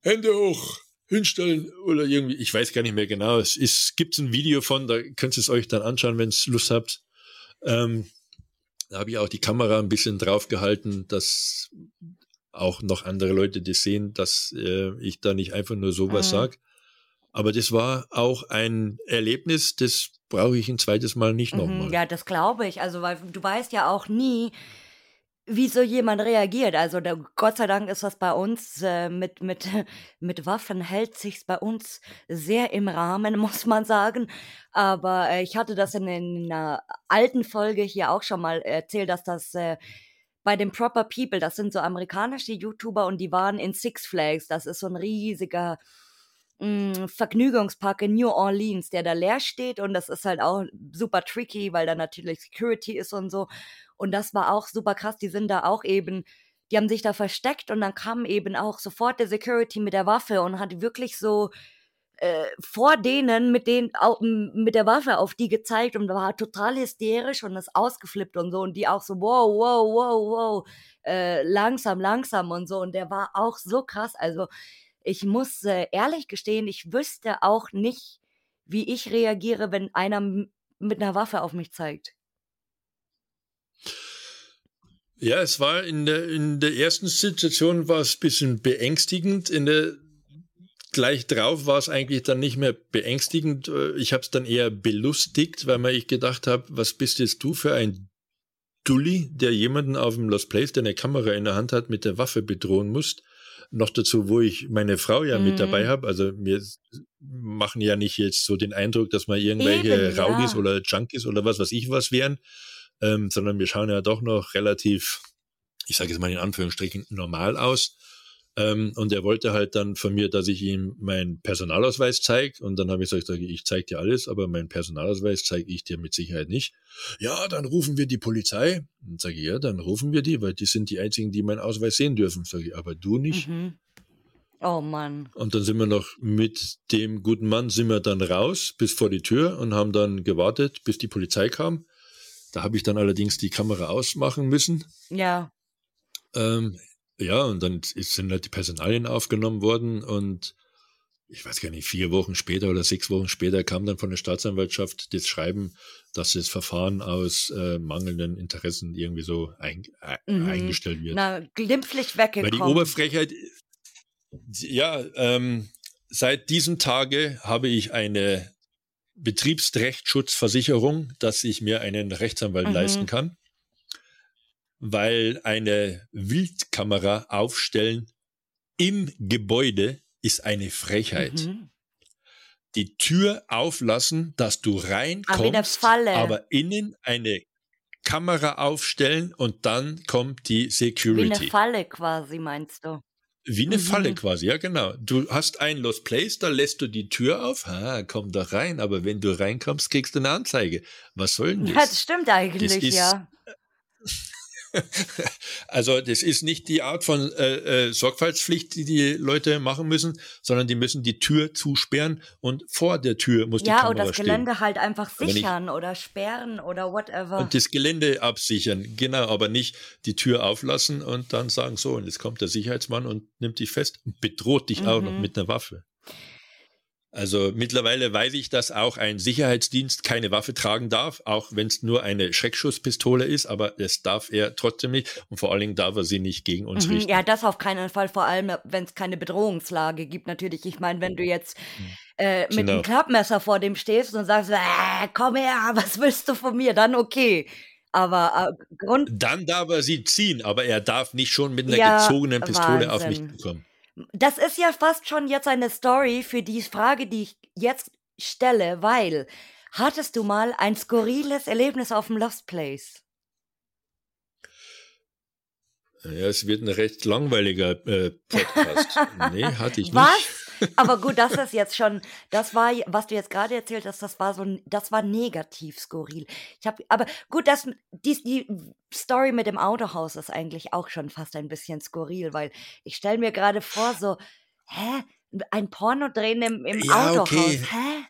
Hände hoch, hinstellen oder irgendwie, ich weiß gar nicht mehr genau. Es ist, gibt's ein Video von, da könnt ihr es euch dann anschauen, wenn es Lust habt. Ähm, da habe ich auch die Kamera ein bisschen drauf gehalten, dass auch noch andere Leute das sehen, dass äh, ich da nicht einfach nur sowas mhm. sag. Aber das war auch ein Erlebnis, das brauche ich ein zweites Mal nicht mhm, nochmal. Ja, das glaube ich. Also, weil du weißt ja auch nie, wie so jemand reagiert. Also da, Gott sei Dank ist das bei uns äh, mit, mit, mit Waffen hält sich's bei uns sehr im Rahmen, muss man sagen. Aber äh, ich hatte das in, in, einer alten Folge hier auch schon mal erzählt, dass das äh, bei den Proper People, das sind so amerikanische YouTuber und die waren in Six Flags. Das ist so ein riesiger mh, mm, Vergnügungspark in New Orleans, der da leer steht und das ist halt auch super tricky, weil da natürlich Security ist und so. Und das war auch super krass. Die sind da auch eben, die haben sich da versteckt und dann kam eben auch sofort der Security mit der Waffe und hat wirklich so äh, vor denen mit, den, mit der Waffe auf die gezeigt und war total hysterisch und ist ausgeflippt und so. Und die auch so, wow, wow, wow, wow, äh, langsam, langsam und so. Und der war auch so krass. Also ich muss äh, ehrlich gestehen, ich wüsste auch nicht, wie ich reagiere, wenn einer mit einer Waffe auf mich zeigt. Ja, es war in der, in der ersten Situation war es ein bisschen beängstigend. In der gleich drauf war es eigentlich dann nicht mehr beängstigend. Ich habe es dann eher belustigt, weil mir ich gedacht habe, was bist jetzt du für ein Dulli, der jemanden auf dem Lost Place, der eine Kamera in der Hand hat, mit der Waffe bedrohen muss. Noch dazu, wo ich meine Frau ja mhm. mit dabei mhm. habe. Also wir machen ja nicht jetzt so den Eindruck, dass wir irgendwelche Eben, Rowdies ja. oder Junkies oder was weiß ich was wären, ähm, sondern wir schauen ja doch noch relativ, ich sage jetzt mal in Anführungsstrichen, normal aus. Ähm, und er wollte halt dann von mir, dass ich ihm meinen Personalausweis zeige. Und dann habe ich gesagt, ich zeige dir alles, aber meinen Personalausweis zeige ich dir mit Sicherheit nicht. Ja, dann rufen wir die Polizei. Und sage ich, ja, dann rufen wir die, weil die sind die einzigen, die meinen Ausweis sehen dürfen. Sage ich, aber du nicht. Mhm. Oh Mann. Und dann sind wir noch mit dem guten Mann sind wir dann raus bis vor die Tür und haben dann gewartet, bis die Polizei kam. Da habe ich dann allerdings die Kamera ausmachen müssen. Ja. Ähm, ja, und dann sind halt die Personalien aufgenommen worden und ich weiß gar nicht, vier Wochen später oder sechs Wochen später kam dann von der Staatsanwaltschaft das Schreiben, dass das Verfahren aus äh, mangelnden Interessen irgendwie so ein, äh, mhm. eingestellt wird. Na, glimpflich weggekommen. Weil die Oberfrechheit, ja, ähm, seit diesem Tage habe ich eine Betriebsrechtsschutzversicherung, dass ich mir einen Rechtsanwalt mhm. leisten kann weil eine Wildkamera aufstellen im Gebäude ist eine Frechheit. Mhm. Die Tür auflassen, dass du reinkommst, aber innen eine Kamera aufstellen und dann kommt die Security. Wie eine Falle quasi, meinst du? Wie eine mhm. Falle quasi, ja genau. Du hast ein Lost Place, da lässt du die Tür auf, ha, komm da rein, aber wenn du reinkommst, kriegst du eine Anzeige. Was soll denn das? Ja, das stimmt eigentlich, das ist, ja. Also das ist nicht die Art von äh, äh, Sorgfaltspflicht, die die Leute machen müssen, sondern die müssen die Tür zusperren und vor der Tür muss die ja, Kamera stehen. Ja, oder das Gelände halt einfach sichern oder sperren oder whatever. Und das Gelände absichern, genau, aber nicht die Tür auflassen und dann sagen so, und jetzt kommt der Sicherheitsmann und nimmt dich fest und bedroht dich mhm. auch noch mhm. mit einer Waffe. Also mittlerweile weiß ich, dass auch ein Sicherheitsdienst keine Waffe tragen darf, auch wenn es nur eine Schreckschusspistole ist, aber das darf er trotzdem nicht und vor allen Dingen darf er sie nicht gegen uns mhm, richten. Ja, das auf keinen Fall, vor allem wenn es keine Bedrohungslage gibt natürlich. Ich meine, wenn du jetzt äh, mit genau. einem Klappmesser vor dem stehst und sagst, äh, komm her, was willst du von mir, dann okay. Aber äh, Grund. Dann darf er sie ziehen, aber er darf nicht schon mit einer ja, gezogenen Pistole Wahnsinn. auf mich kommen. Das ist ja fast schon jetzt eine Story für die Frage, die ich jetzt stelle, weil hattest du mal ein skurriles Erlebnis auf dem Lost Place? Ja, es wird ein recht langweiliger äh, Podcast. nee, hatte ich Was? Aber gut, das ist jetzt schon, das war, was du jetzt gerade erzählt hast, das war so, das war negativ skurril. Ich habe, aber gut, das, die, die Story mit dem Autohaus ist eigentlich auch schon fast ein bisschen skurril, weil ich stelle mir gerade vor, so, hä, ein Porno drehen im, im ja, Autohaus, okay. hä?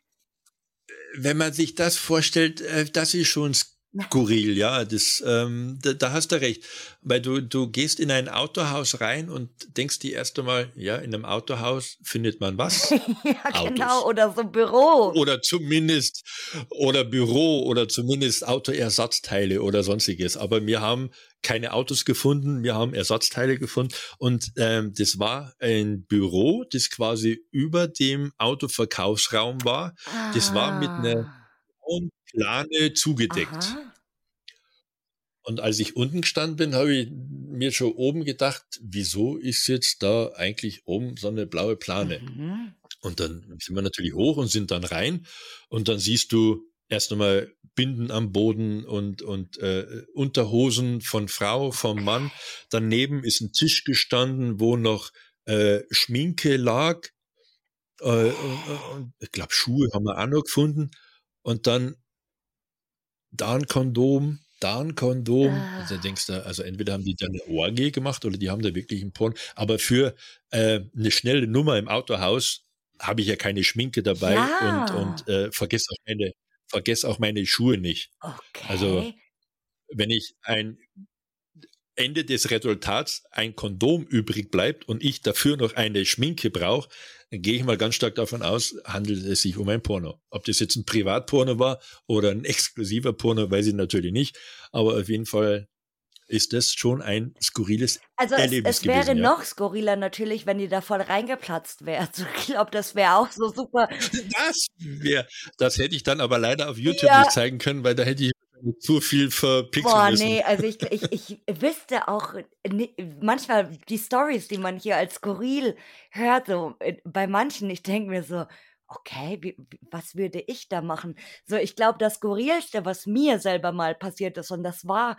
Wenn man sich das vorstellt, äh, das ist schon skurril Skurril, ja, das, ähm, da, da, hast du recht. Weil du, du gehst in ein Autohaus rein und denkst dir erst einmal, ja, in einem Autohaus findet man was? ja, genau, oder so Büro. Oder zumindest, oder Büro oder zumindest Autoersatzteile oder sonstiges. Aber wir haben keine Autos gefunden, wir haben Ersatzteile gefunden und ähm, das war ein Büro, das quasi über dem Autoverkaufsraum war. Ah. Das war mit einer ah. Plane zugedeckt. Aha. Und als ich unten gestanden bin, habe ich mir schon oben gedacht, wieso ist jetzt da eigentlich oben so eine blaue Plane? Mhm. Und dann sind wir natürlich hoch und sind dann rein und dann siehst du erst einmal Binden am Boden und, und äh, Unterhosen von Frau, vom Mann. Daneben ist ein Tisch gestanden, wo noch äh, Schminke lag. Äh, und, ich glaube, Schuhe haben wir auch noch gefunden. Und dann da ein Kondom, da ein Kondom. Ah. Also denkst du, also entweder haben die da eine Orgie gemacht oder die haben da wirklich einen Porn. Aber für äh, eine schnelle Nummer im Autohaus habe ich ja keine Schminke dabei ja. und, und äh, vergesse auch meine, vergess auch meine Schuhe nicht. Okay. Also wenn ich ein Ende des Resultats ein Kondom übrig bleibt und ich dafür noch eine Schminke brauche, dann gehe ich mal ganz stark davon aus, handelt es sich um ein Porno. Ob das jetzt ein Privatporno war oder ein exklusiver Porno, weiß ich natürlich nicht. Aber auf jeden Fall ist das schon ein skurriles also Erlebnis es, es wäre gewesen, ja. noch skurriler natürlich, wenn die da voll reingeplatzt wäre. Also ich glaube, das wäre auch so super. Das wäre, das hätte ich dann aber leider auf YouTube ja. nicht zeigen können, weil da hätte ich zu viel verpixeln Boah, nee, also ich, ich, ich wüsste auch manchmal die Stories, die man hier als skurril hört, so äh, bei manchen, ich denke mir so, okay, wie, was würde ich da machen? So, ich glaube, das Skurrilste, was mir selber mal passiert ist, und das war,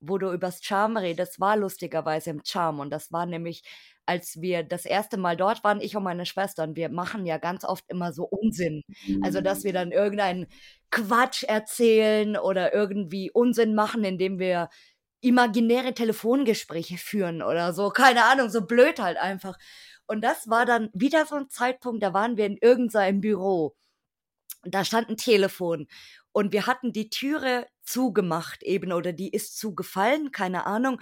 wo du übers Charm redest, war lustigerweise im Charm. Und das war nämlich, als wir das erste Mal dort waren, ich und meine Schwester, und wir machen ja ganz oft immer so Unsinn. Also, dass wir dann irgendeinen Quatsch erzählen oder irgendwie Unsinn machen, indem wir imaginäre Telefongespräche führen oder so. Keine Ahnung, so blöd halt einfach. Und das war dann wieder so ein Zeitpunkt, da waren wir in irgendeinem Büro. Da stand ein Telefon und wir hatten die Türe zugemacht eben oder die ist zugefallen, keine Ahnung.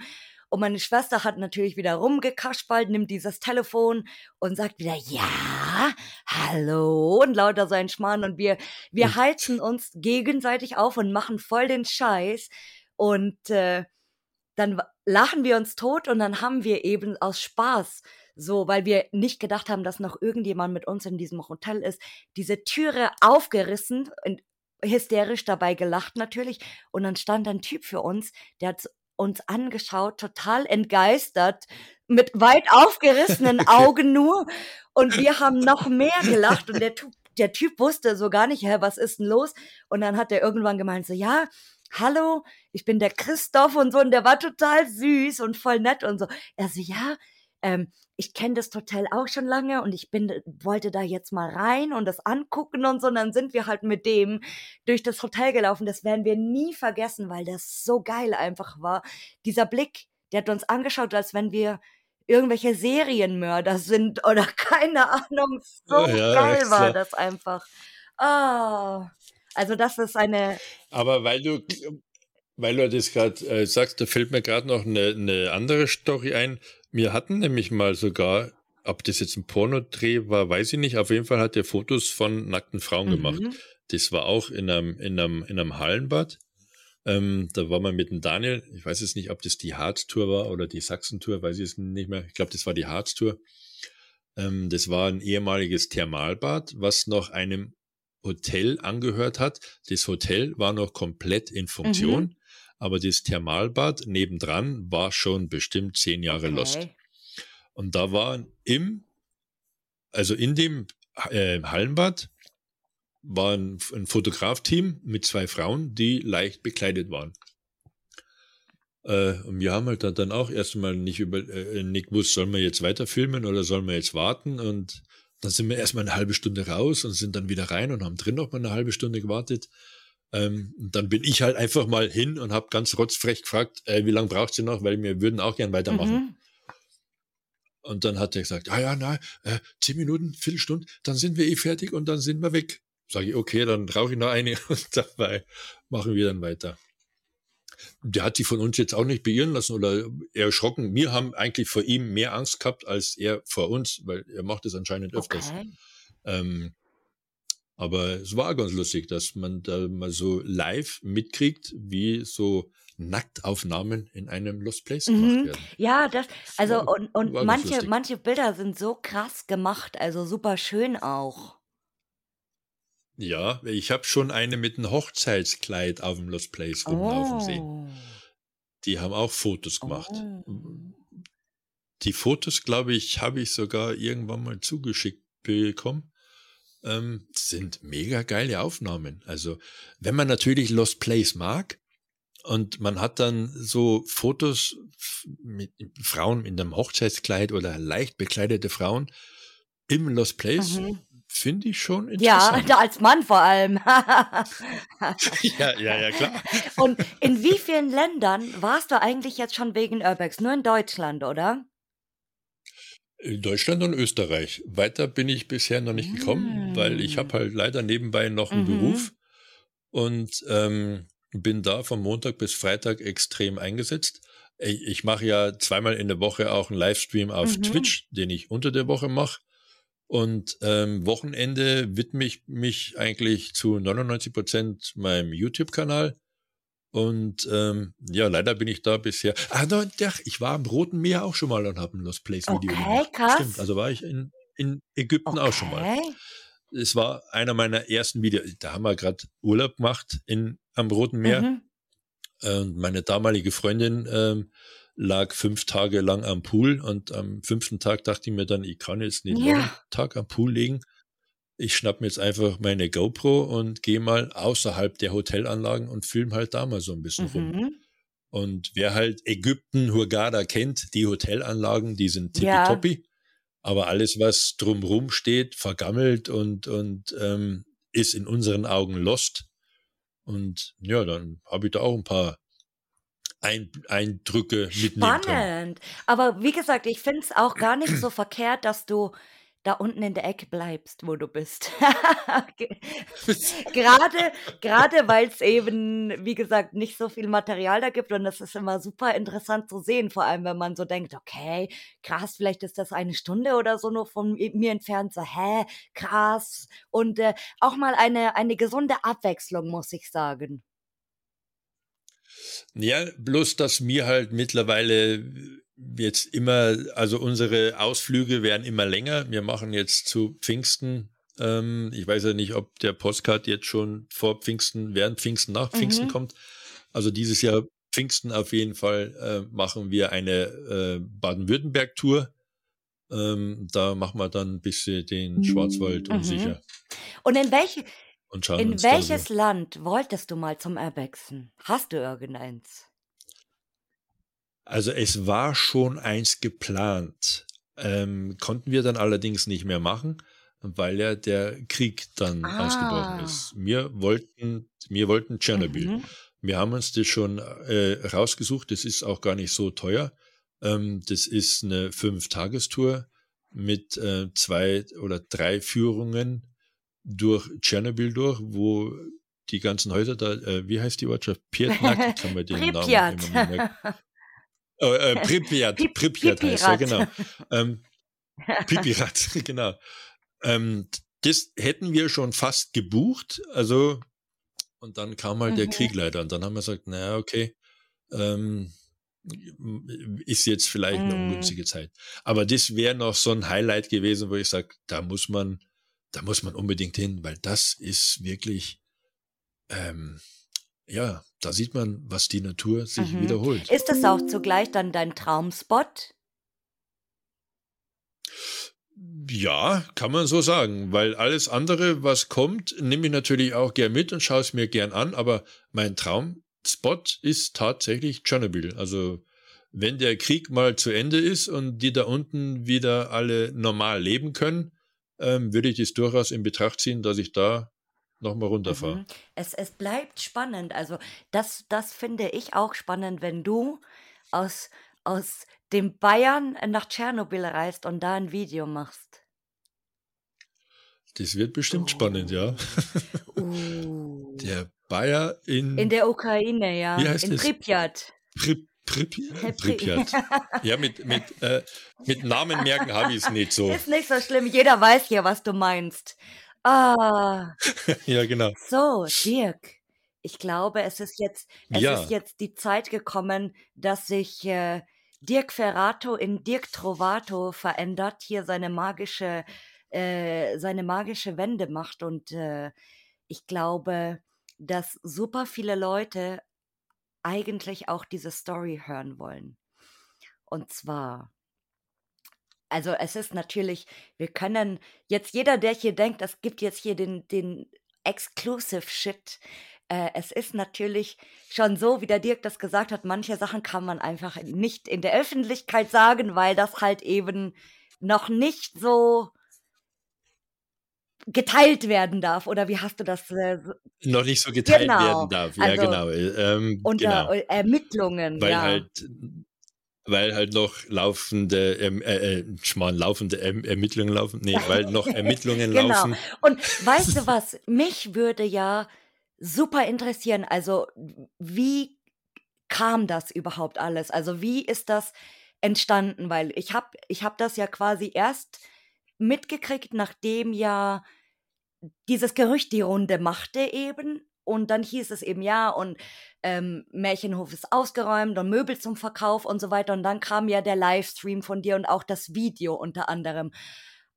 Und meine Schwester hat natürlich wieder rumgekaspert, nimmt dieses Telefon und sagt wieder, ja, hallo und lauter so ein Schmarrn. Und wir, wir heizen uns gegenseitig auf und machen voll den Scheiß. Und äh, dann lachen wir uns tot und dann haben wir eben aus Spaß so, weil wir nicht gedacht haben, dass noch irgendjemand mit uns in diesem Hotel ist, diese Türe aufgerissen und hysterisch dabei gelacht natürlich. Und dann stand ein Typ für uns, der hat uns angeschaut, total entgeistert, mit weit aufgerissenen Augen nur. Und wir haben noch mehr gelacht. Und der, der Typ wusste so gar nicht, hä, was ist denn los? Und dann hat er irgendwann gemeint, so, ja, hallo, ich bin der Christoph und so. Und der war total süß und voll nett und so. Er so, ja, ähm, ich kenne das Hotel auch schon lange und ich bin, wollte da jetzt mal rein und das angucken und so. Und dann sind wir halt mit dem durch das Hotel gelaufen. Das werden wir nie vergessen, weil das so geil einfach war. Dieser Blick, der hat uns angeschaut, als wenn wir irgendwelche Serienmörder sind oder keine Ahnung. So ja, geil war das einfach. Oh. Also das ist eine. Aber weil du, weil du das gerade äh, sagst, da fällt mir gerade noch eine, eine andere Story ein. Wir hatten nämlich mal sogar, ob das jetzt ein Pornodreh war, weiß ich nicht. Auf jeden Fall hat er Fotos von nackten Frauen mhm. gemacht. Das war auch in einem, in einem, in einem Hallenbad. Ähm, da war man mit dem Daniel. Ich weiß jetzt nicht, ob das die Harz-Tour war oder die Sachsen-Tour, weiß ich es nicht mehr. Ich glaube, das war die Harz-Tour. Ähm, das war ein ehemaliges Thermalbad, was noch einem Hotel angehört hat. Das Hotel war noch komplett in Funktion. Mhm aber das Thermalbad nebendran war schon bestimmt zehn Jahre okay. lost. Und da war im, also in dem äh, Hallenbad war ein, ein Fotografteam mit zwei Frauen, die leicht bekleidet waren. Äh, und wir haben halt dann auch erstmal nicht über, äh, nicht gewusst, sollen wir jetzt weiter filmen oder sollen wir jetzt warten? Und dann sind wir erstmal eine halbe Stunde raus und sind dann wieder rein und haben drin noch mal eine halbe Stunde gewartet. Ähm, dann bin ich halt einfach mal hin und habe ganz rotzfrech gefragt, äh, wie lange braucht sie noch, weil wir würden auch gern weitermachen. Mhm. Und dann hat er gesagt, ah ja, na, äh, zehn Minuten, Viertelstunde, dann sind wir eh fertig und dann sind wir weg. Sage ich, okay, dann rauche ich noch eine und dabei machen wir dann weiter. Der hat sich von uns jetzt auch nicht beirren lassen oder erschrocken. Wir haben eigentlich vor ihm mehr Angst gehabt als er vor uns, weil er macht es anscheinend öfters. Okay. Ähm, aber es war ganz lustig, dass man da mal so live mitkriegt, wie so Nacktaufnahmen in einem Lost Place gemacht mhm. werden. Ja, das, also war, und, und manche, manche Bilder sind so krass gemacht, also super schön auch. Ja, ich habe schon eine mit einem Hochzeitskleid auf dem Lost Place rumlaufen oh. sehen. Die haben auch Fotos gemacht. Oh. Die Fotos, glaube ich, habe ich sogar irgendwann mal zugeschickt bekommen ähm, sind mega geile Aufnahmen. Also, wenn man natürlich Lost Place mag und man hat dann so Fotos mit Frauen in einem Hochzeitskleid oder leicht bekleidete Frauen im Lost Place, mhm. finde ich schon interessant. Ja, als Mann vor allem. ja, ja, ja, klar. Und in wie vielen Ländern warst du eigentlich jetzt schon wegen Urbex? Nur in Deutschland, oder? In Deutschland und Österreich. Weiter bin ich bisher noch nicht gekommen, weil ich habe halt leider nebenbei noch einen mhm. Beruf und ähm, bin da von Montag bis Freitag extrem eingesetzt. Ich, ich mache ja zweimal in der Woche auch einen Livestream auf mhm. Twitch, den ich unter der Woche mache. Und ähm, Wochenende widme ich mich eigentlich zu 99 Prozent meinem YouTube-Kanal und ähm, ja, leider bin ich da bisher. Ah, no, ja, ich war am Roten Meer auch schon mal und habe ein Lost Place Video okay, gemacht. Krass. Stimmt, also war ich in, in Ägypten okay. auch schon mal. Es war einer meiner ersten Videos. Da haben wir gerade Urlaub gemacht in, am Roten Meer. Mhm. Und meine damalige Freundin ähm, lag fünf Tage lang am Pool und am fünften Tag dachte ich mir dann, ich kann jetzt nicht ja. einen Tag am Pool liegen. Ich schnapp mir jetzt einfach meine GoPro und gehe mal außerhalb der Hotelanlagen und film halt da mal so ein bisschen mhm. rum. Und wer halt Ägypten, Hurghada kennt, die Hotelanlagen, die sind tippitoppi. Ja. Aber alles, was drumrum steht, vergammelt und, und ähm, ist in unseren Augen lost. Und ja, dann habe ich da auch ein paar ein Eindrücke mitnehmen Spannend. Können. Aber wie gesagt, ich finde es auch gar nicht so verkehrt, dass du da unten in der Ecke bleibst, wo du bist. gerade gerade weil es eben, wie gesagt, nicht so viel Material da gibt und das ist immer super interessant zu sehen, vor allem wenn man so denkt, okay, krass, vielleicht ist das eine Stunde oder so nur von mir entfernt, so, hä, krass. Und äh, auch mal eine, eine gesunde Abwechslung, muss ich sagen. Ja, bloß, dass mir halt mittlerweile jetzt immer, also unsere Ausflüge werden immer länger. Wir machen jetzt zu Pfingsten. Ähm, ich weiß ja nicht, ob der Postcard jetzt schon vor Pfingsten, während Pfingsten, nach Pfingsten mhm. kommt. Also dieses Jahr Pfingsten auf jeden Fall äh, machen wir eine äh, Baden-Württemberg-Tour. Ähm, da machen wir dann ein bisschen den Schwarzwald mhm. unsicher. Und in welche, in welches so. Land wolltest du mal zum Erbexen? Hast du irgendeins? Also es war schon eins geplant, ähm, konnten wir dann allerdings nicht mehr machen, weil ja der Krieg dann ah. ausgebrochen ist. Wir wollten, wir wollten Tschernobyl. Mhm. Wir haben uns das schon äh, rausgesucht. Das ist auch gar nicht so teuer. Ähm, das ist eine Fünf-Tagestour mit äh, zwei oder drei Führungen durch Tschernobyl durch, wo die ganzen Häuser da, äh, wie heißt die Ortschaft? Pietnak, kann man den Namen immer merken. Äh, äh, Pripyat, Pip, Pripyat heißt ja, genau. Ähm, Pipirat, genau. Ähm, das hätten wir schon fast gebucht, also und dann kam halt mhm. der Krieg leider und dann haben wir gesagt, naja, okay, ähm, ist jetzt vielleicht eine mhm. ungünstige Zeit. Aber das wäre noch so ein Highlight gewesen, wo ich sage, da muss man, da muss man unbedingt hin, weil das ist wirklich, ähm, ja, da sieht man, was die Natur sich mhm. wiederholt. Ist das auch zugleich dann dein Traumspot? Ja, kann man so sagen, weil alles andere, was kommt, nehme ich natürlich auch gern mit und schaue es mir gern an, aber mein Traumspot ist tatsächlich Tschernobyl. Also wenn der Krieg mal zu Ende ist und die da unten wieder alle normal leben können, ähm, würde ich das durchaus in Betracht ziehen, dass ich da nochmal runterfahre. Mhm. Es, es bleibt spannend. Also das, das finde ich auch spannend, wenn du aus, aus dem Bayern nach Tschernobyl reist und da ein Video machst. Das wird bestimmt oh. spannend, ja. Uh. Der Bayer in. In der Ukraine, ja. Wie heißt in es? Pripyat. Pri Pripyat? Pripyat. ja, mit, mit, äh, mit Namen merken habe ich es nicht so. Ist nicht so schlimm. Jeder weiß hier, was du meinst. Ah. Ja, genau. So, Dirk, ich glaube, es ist jetzt es Ja. ist jetzt die Zeit gekommen, dass sich, äh, Dirk Ferrato in Dirk Trovato verändert, hier seine magische äh, seine magische Wende macht und, äh, ich glaube, dass super viele Leute eigentlich auch diese Story hören wollen. Und zwar also es ist natürlich, wir können jetzt jeder, der hier denkt, es gibt jetzt hier den, den Exclusive Shit. Äh, es ist natürlich schon so, wie der Dirk das gesagt hat, manche Sachen kann man einfach nicht in der Öffentlichkeit sagen, weil das halt eben noch nicht so geteilt werden darf. Oder wie hast du das? Äh, noch nicht so geteilt genau. werden darf, ja, also, genau. Ähm, unter genau. Ermittlungen. Weil ja. halt weil halt noch laufende, ähm, äh, äh, schmarrn, laufende ähm, Ermittlungen laufen. Nee, weil noch Ermittlungen genau. laufen. Und weißt du was? Mich würde ja super interessieren, also wie kam das überhaupt alles? Also wie ist das entstanden? Weil ich habe ich hab das ja quasi erst mitgekriegt, nachdem ja dieses Gerücht die Runde machte eben. Und dann hieß es eben ja und ähm, Märchenhof ist ausgeräumt und Möbel zum Verkauf und so weiter. Und dann kam ja der Livestream von dir und auch das Video unter anderem.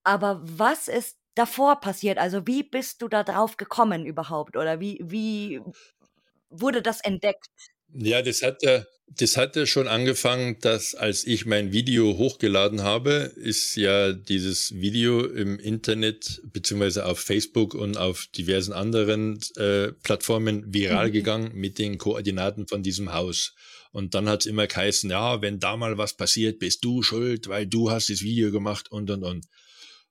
Aber was ist davor passiert? Also wie bist du da drauf gekommen überhaupt? Oder wie, wie wurde das entdeckt? Ja, das hat ja, das hat ja schon angefangen, dass als ich mein Video hochgeladen habe, ist ja dieses Video im Internet beziehungsweise auf Facebook und auf diversen anderen äh, Plattformen viral mhm. gegangen mit den Koordinaten von diesem Haus. Und dann hat's immer geheißen, ja, wenn da mal was passiert, bist du schuld, weil du hast das Video gemacht und und und.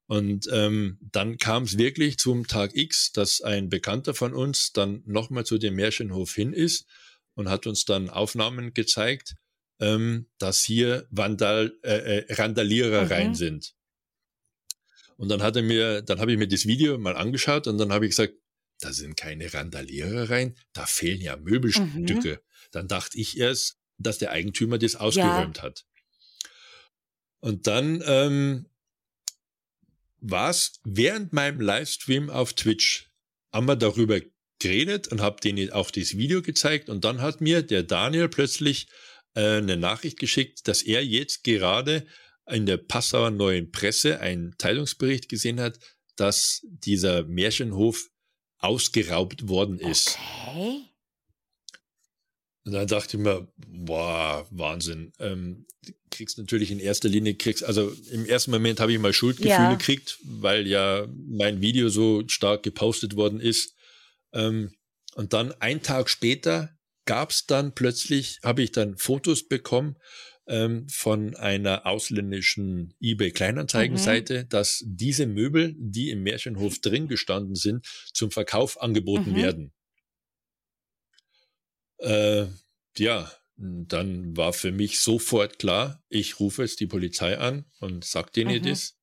Und ähm, dann kam es wirklich zum Tag X, dass ein Bekannter von uns dann nochmal zu dem Märchenhof hin ist und hat uns dann Aufnahmen gezeigt, ähm, dass hier Vandal, äh, äh, Randalierereien mhm. sind. Und dann hat er mir, dann habe ich mir das Video mal angeschaut und dann habe ich gesagt, da sind keine Randalierereien, da fehlen ja Möbelstücke. Mhm. Dann dachte ich erst, dass der Eigentümer das ausgeräumt ja. hat. Und dann ähm, war es während meinem Livestream auf Twitch, haben wir darüber geredet und habe denen auch das Video gezeigt und dann hat mir der Daniel plötzlich äh, eine Nachricht geschickt, dass er jetzt gerade in der Passauer Neuen Presse einen Teilungsbericht gesehen hat, dass dieser Märchenhof ausgeraubt worden ist. Okay. Und dann dachte ich mir, boah, Wahnsinn. Ähm, kriegst natürlich in erster Linie, kriegst, also im ersten Moment habe ich mal Schuldgefühle ja. gekriegt, weil ja mein Video so stark gepostet worden ist. Ähm, und dann ein Tag später gab's dann plötzlich, habe ich dann Fotos bekommen ähm, von einer ausländischen eBay-Kleinanzeigenseite, mhm. dass diese Möbel, die im Märchenhof drin gestanden sind, zum Verkauf angeboten mhm. werden. Äh, ja, dann war für mich sofort klar, ich rufe jetzt die Polizei an und sag denen mhm. das.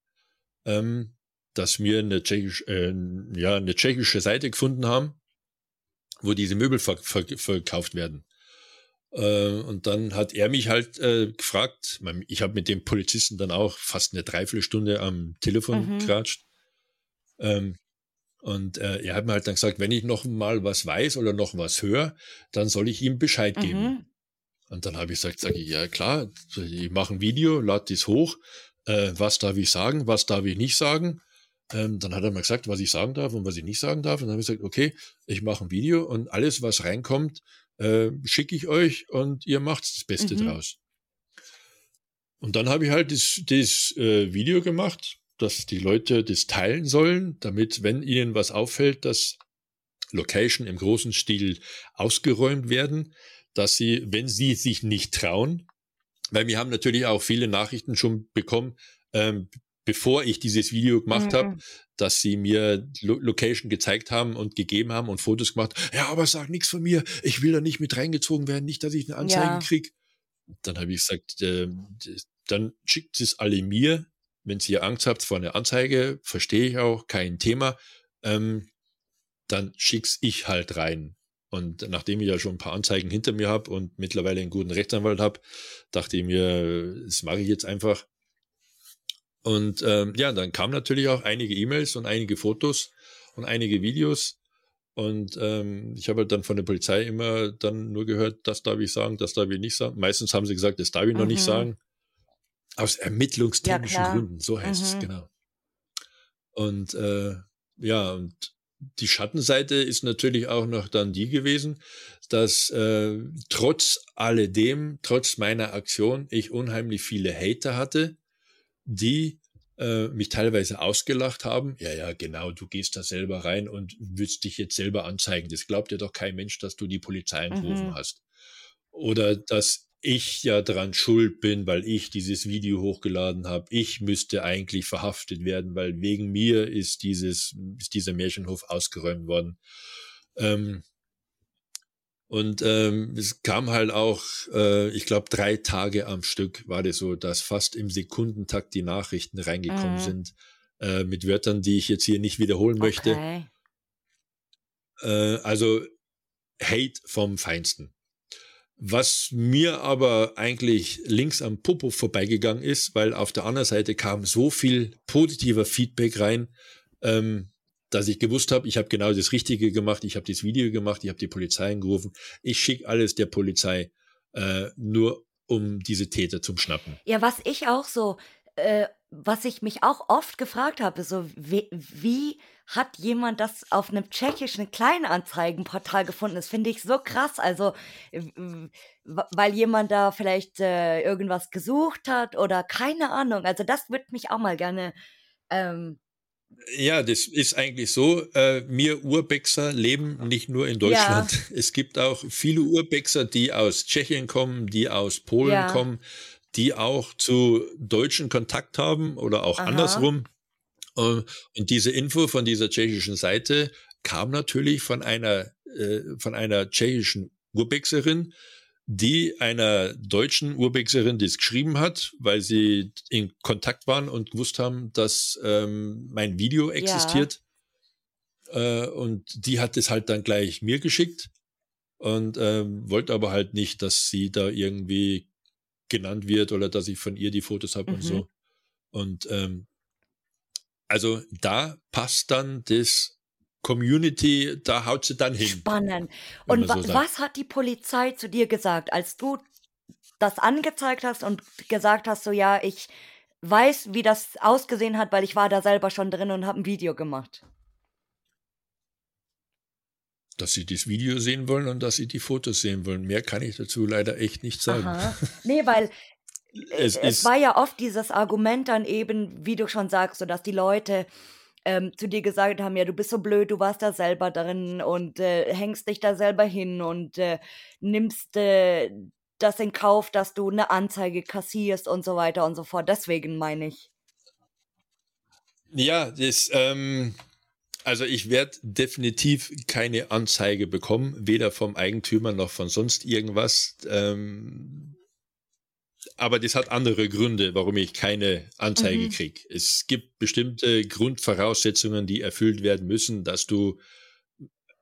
Ähm, dass wir eine, tschechisch, äh, ja, eine tschechische Seite gefunden haben, wo diese Möbel ver ver verkauft werden. Äh, und dann hat er mich halt äh, gefragt, ich habe mit dem Polizisten dann auch fast eine Dreiviertelstunde am Telefon mhm. geratscht. Ähm, und äh, er hat mir halt dann gesagt, wenn ich noch mal was weiß oder noch was höre, dann soll ich ihm Bescheid mhm. geben. Und dann habe ich gesagt, sag ich, ja klar, ich mache ein Video, lade dies hoch. Äh, was darf ich sagen, was darf ich nicht sagen? Ähm, dann hat er mal gesagt, was ich sagen darf und was ich nicht sagen darf. Und dann habe ich gesagt, okay, ich mache ein Video und alles, was reinkommt, äh, schicke ich euch und ihr macht das Beste mhm. draus. Und dann habe ich halt das, das äh, Video gemacht, dass die Leute das teilen sollen, damit, wenn ihnen was auffällt, dass Location im großen Stil ausgeräumt werden, dass sie, wenn sie sich nicht trauen, weil wir haben natürlich auch viele Nachrichten schon bekommen, ähm, bevor ich dieses Video gemacht mhm. habe, dass sie mir Lo Location gezeigt haben und gegeben haben und Fotos gemacht. Ja, aber sag nichts von mir. Ich will da nicht mit reingezogen werden, nicht, dass ich eine Anzeige ja. krieg. Dann habe ich gesagt, äh, dann schickt es alle mir. Wenn ihr Angst habt vor einer Anzeige, verstehe ich auch, kein Thema. Ähm, dann schick's ich halt rein. Und nachdem ich ja schon ein paar Anzeigen hinter mir habe und mittlerweile einen guten Rechtsanwalt habe, dachte ich mir, das mache ich jetzt einfach. Und ähm, ja, dann kamen natürlich auch einige E-Mails und einige Fotos und einige Videos. Und ähm, ich habe halt dann von der Polizei immer dann nur gehört, das darf ich sagen, das darf ich nicht sagen. Meistens haben sie gesagt, das darf ich mhm. noch nicht mhm. sagen. Aus ermittlungstechnischen ja, Gründen, so heißt mhm. es, genau. Und äh, ja, und die Schattenseite ist natürlich auch noch dann die gewesen, dass äh, trotz alledem, trotz meiner Aktion, ich unheimlich viele Hater hatte, die äh, mich teilweise ausgelacht haben. Ja, ja, genau, du gehst da selber rein und willst dich jetzt selber anzeigen. Das glaubt dir doch kein Mensch, dass du die Polizei angerufen mhm. hast. Oder dass ich ja dran schuld bin, weil ich dieses Video hochgeladen habe. Ich müsste eigentlich verhaftet werden, weil wegen mir ist dieses, ist dieser Märchenhof ausgeräumt worden. Ähm, und ähm, es kam halt auch, äh, ich glaube, drei Tage am Stück war das so, dass fast im Sekundentakt die Nachrichten reingekommen mhm. sind äh, mit Wörtern, die ich jetzt hier nicht wiederholen möchte. Okay. Äh, also Hate vom Feinsten. Was mir aber eigentlich links am Popo vorbeigegangen ist, weil auf der anderen Seite kam so viel positiver Feedback rein, ähm, dass ich gewusst habe, ich habe genau das Richtige gemacht, ich habe das Video gemacht, ich habe die Polizei angerufen, ich schicke alles der Polizei, äh, nur um diese Täter zum Schnappen. Ja, was ich auch so äh, was ich mich auch oft gefragt habe, so wie, wie hat jemand das auf einem tschechischen Kleinanzeigenportal gefunden? Das finde ich so krass. Also, weil jemand da vielleicht äh, irgendwas gesucht hat oder keine Ahnung. Also, das würde mich auch mal gerne. Ähm, ja, das ist eigentlich so. Äh, wir Urbexer leben nicht nur in Deutschland. Ja. Es gibt auch viele Urbexer, die aus Tschechien kommen, die aus Polen ja. kommen die auch zu Deutschen Kontakt haben oder auch Aha. andersrum. Ähm, und diese Info von dieser tschechischen Seite kam natürlich von einer, äh, von einer tschechischen Urbexerin, die einer deutschen Urbexerin das geschrieben hat, weil sie in Kontakt waren und gewusst haben, dass ähm, mein Video existiert. Ja. Äh, und die hat es halt dann gleich mir geschickt und ähm, wollte aber halt nicht, dass sie da irgendwie genannt wird oder dass ich von ihr die Fotos habe mhm. und so. Und ähm, also da passt dann das Community, da haut sie dann hin. Spannend. Und wa so was hat die Polizei zu dir gesagt, als du das angezeigt hast und gesagt hast, so ja, ich weiß, wie das ausgesehen hat, weil ich war da selber schon drin und habe ein Video gemacht? dass sie das Video sehen wollen und dass sie die Fotos sehen wollen. Mehr kann ich dazu leider echt nicht sagen. Aha. Nee, weil es, es war ja oft dieses Argument dann eben, wie du schon sagst, so dass die Leute ähm, zu dir gesagt haben, ja, du bist so blöd, du warst da selber drin und äh, hängst dich da selber hin und äh, nimmst äh, das in Kauf, dass du eine Anzeige kassierst und so weiter und so fort. Deswegen meine ich. Ja, das, ähm, also ich werde definitiv keine Anzeige bekommen, weder vom Eigentümer noch von sonst irgendwas. Ähm, aber das hat andere Gründe, warum ich keine Anzeige mhm. kriege. Es gibt bestimmte Grundvoraussetzungen, die erfüllt werden müssen, dass du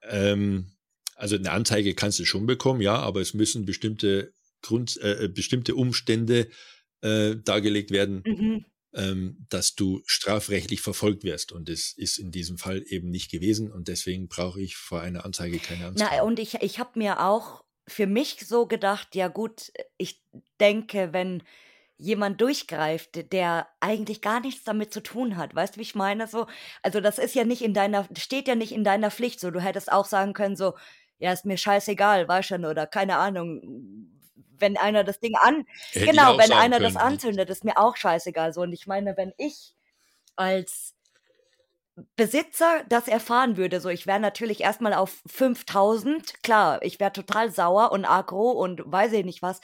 ähm, also eine Anzeige kannst du schon bekommen, ja, aber es müssen bestimmte Grund, äh, bestimmte Umstände äh, dargelegt werden, mhm ähm, dass du strafrechtlich verfolgt wirst. Und das ist in diesem Fall eben nicht gewesen. Und deswegen brauche ich vor einer Anzeige keine Angst. Na, und ich, ich habe mir auch für mich so gedacht, ja gut, ich denke, wenn jemand durchgreift, der eigentlich gar nichts damit zu tun hat. Weißt du, wie ich meine? So, also das ist ja nicht in deiner, steht ja nicht in deiner Pflicht. So, du hättest auch sagen können, so, ja, ist mir scheißegal, weißt schon, oder keine Ahnung, wenn einer das Ding an, Hätte genau, wenn einer können. das anzündet, ist mir auch scheißegal so. Und ich meine, wenn ich als Besitzer das erfahren würde, so ich wäre natürlich erstmal auf 5000, klar, ich wäre total sauer und aggro und weiß ich nicht was,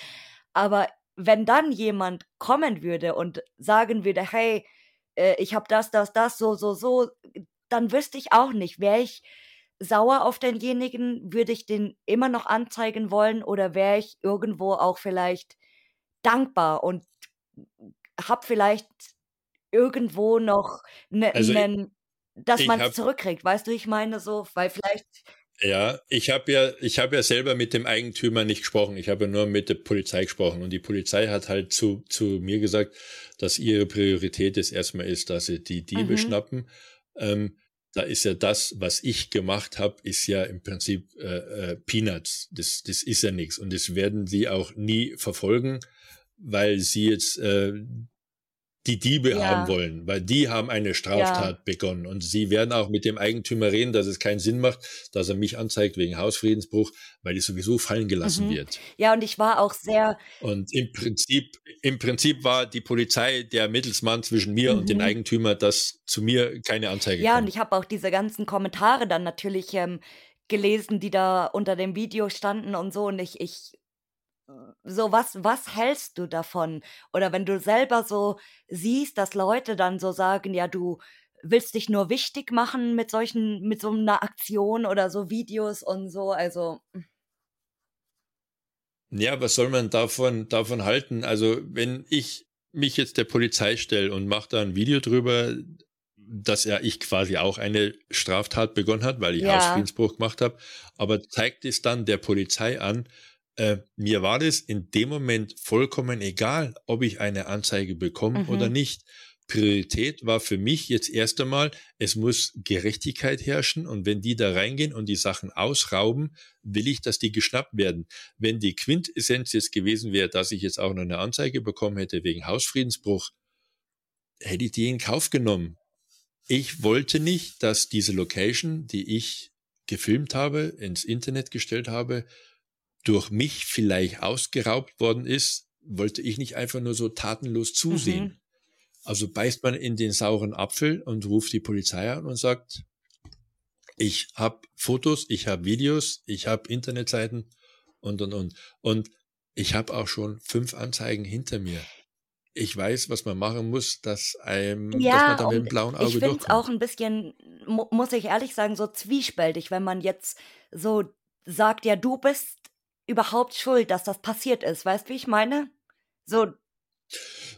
aber wenn dann jemand kommen würde und sagen würde, hey, äh, ich habe das, das, das, so, so, so, dann wüsste ich auch nicht, wäre ich sauer auf denjenigen? Würde ich den immer noch anzeigen wollen oder wäre ich irgendwo auch vielleicht dankbar und habe vielleicht irgendwo noch ne, also dass man es zurückkriegt, weißt du, ich meine so, weil vielleicht ja, ich habe ja, ich habe ja selber mit dem Eigentümer nicht gesprochen. Ich habe nur mit der Polizei gesprochen und die Polizei hat halt zu zu mir gesagt, dass ihre Priorität es erstmal ist, dass sie die Diebe mhm. schnappen. Ähm, da ist ja das, was ich gemacht habe, ist ja im Prinzip äh, äh, Peanuts. Das, das ist ja nichts. Und das werden sie auch nie verfolgen, weil sie jetzt äh, die Diebe ja. haben wollen, weil die haben eine Straftat ja. begonnen und sie werden auch mit dem Eigentümer reden, dass es keinen Sinn macht, dass er mich anzeigt wegen Hausfriedensbruch, weil die sowieso fallen gelassen mhm. wird. Ja, und ich war auch sehr und im Prinzip im Prinzip war die Polizei der Mittelsmann zwischen mir mhm. und dem mhm. Eigentümer, dass zu mir keine Anzeige Ja, kommt. und ich habe auch diese ganzen Kommentare dann natürlich ähm, gelesen, die da unter dem Video standen und so und ich ich so was was hältst du davon? Oder wenn du selber so siehst, dass Leute dann so sagen: „Ja, du willst dich nur wichtig machen mit solchen mit so einer Aktion oder so Videos und so“, also. Ja, was soll man davon davon halten? Also, wenn ich mich jetzt der Polizei stelle und mache da ein Video drüber, dass ja ich quasi auch eine Straftat begonnen hat, weil ich Ja. Hausfriedensbruch gemacht habe, aber zeigt es dann der Polizei an äh, mir war das in dem Moment vollkommen egal, ob ich eine Anzeige bekomme mhm. oder nicht. Priorität war für mich jetzt erst einmal, es muss Gerechtigkeit herrschen und wenn die da reingehen und die Sachen ausrauben, will ich, dass die geschnappt werden. Wenn die Quintessenz jetzt gewesen wäre, dass ich jetzt auch noch eine Anzeige bekommen hätte wegen Hausfriedensbruch, hätte ich die in Kauf genommen. Ich wollte nicht, dass diese Location, die ich gefilmt habe, ins Internet gestellt habe, durch mich vielleicht ausgeraubt worden ist, wollte ich nicht einfach nur so tatenlos zusehen. Mhm. Also beißt man in den sauren Apfel und ruft die Polizei an und sagt, ich habe Fotos, ich habe Videos, ich habe Internetseiten und und und. Und ich habe auch schon fünf Anzeigen hinter mir. Ich weiß, was man machen muss, dass, einem, ja, dass man da mit dem blauen Auge ich finde es auch ein bisschen, muss ich ehrlich sagen, so zwiespältig, wenn man jetzt so sagt, ja, du bist überhaupt schuld, dass das passiert ist. Weißt du, wie ich meine? So.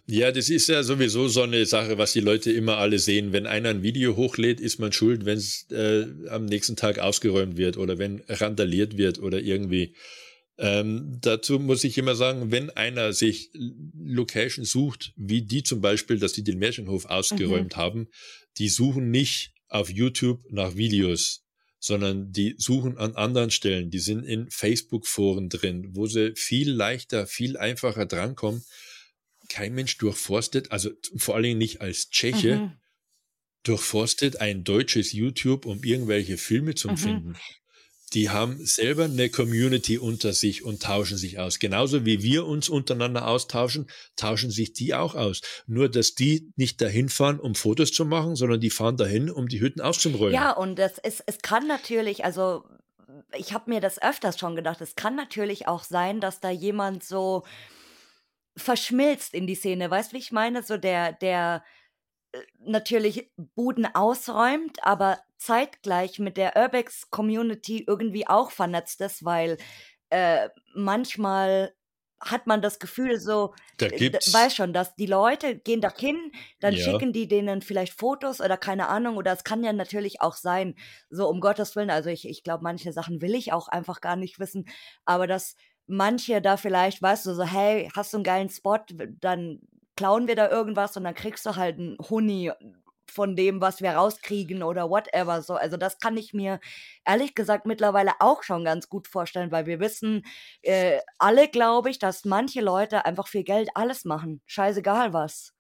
Ja, das ist ja sowieso so eine Sache, was die Leute immer alle sehen. Wenn einer ein Video hochlädt, ist man schuld, wenn es äh, am nächsten Tag ausgeräumt wird oder wenn randaliert wird oder irgendwie. Ähm, dazu muss ich immer sagen, wenn einer sich Location sucht, wie die zum Beispiel, dass die den Märchenhof ausgeräumt mhm. haben, die suchen nicht auf YouTube nach Videos, sondern die suchen an anderen Stellen. Die sind in Facebook-Foren drin, wo sie viel leichter, viel einfacher drankommen. Kein Mensch durchforstet, also vor allen Dingen nicht als Tscheche, mhm. durchforstet ein deutsches YouTube, um irgendwelche Filme zu mhm. finden die haben selber eine Community unter sich und tauschen sich aus. Genauso wie wir uns untereinander austauschen, tauschen sich die auch aus. Nur, dass die nicht dahin fahren, um Fotos zu machen, sondern die fahren dahin, um die Hütten auszurollen. Ja, und das, es, es kann natürlich, also ich habe mir das öfters schon gedacht, es kann natürlich auch sein, dass da jemand so verschmilzt in die Szene. Weißt du, wie ich meine? So der, der natürlich Buden ausräumt, aber zeitgleich mit der Urbex-Community irgendwie auch vernetzt ist, weil äh, manchmal hat man das Gefühl so, da äh, weiß schon, dass die Leute gehen da hin, dann ja. schicken die denen vielleicht Fotos oder keine Ahnung, oder es kann ja natürlich auch sein, so um Gottes Willen, also ich, ich glaube, manche Sachen will ich auch einfach gar nicht wissen, aber dass manche da vielleicht, weißt du, so, hey, hast du einen geilen Spot, dann klauen wir da irgendwas und dann kriegst du halt einen Huni von dem, was wir rauskriegen oder whatever. So, also das kann ich mir ehrlich gesagt mittlerweile auch schon ganz gut vorstellen, weil wir wissen äh, alle, glaube ich, dass manche Leute einfach für Geld alles machen. Scheißegal was.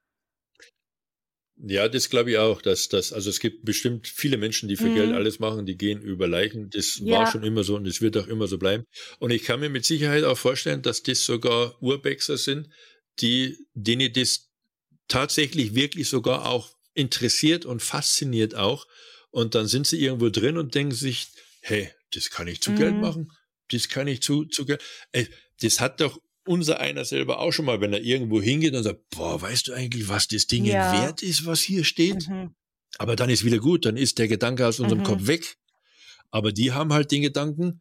Ja, das glaube ich auch, dass das, also es gibt bestimmt viele Menschen, die für mhm. Geld alles machen, die gehen über Leichen. Das ja. war schon immer so und es wird auch immer so bleiben. Und ich kann mir mit Sicherheit auch vorstellen, dass das sogar Urbexer sind, die, denen das tatsächlich wirklich sogar auch interessiert und fasziniert auch. Und dann sind sie irgendwo drin und denken sich, hey, das kann ich zu mhm. Geld machen. Das kann ich zu, zu Geld. Ey, das hat doch unser einer selber auch schon mal, wenn er irgendwo hingeht und sagt, boah, weißt du eigentlich, was das Ding ja. wert ist, was hier steht? Mhm. Aber dann ist wieder gut, dann ist der Gedanke aus unserem mhm. Kopf weg. Aber die haben halt den Gedanken,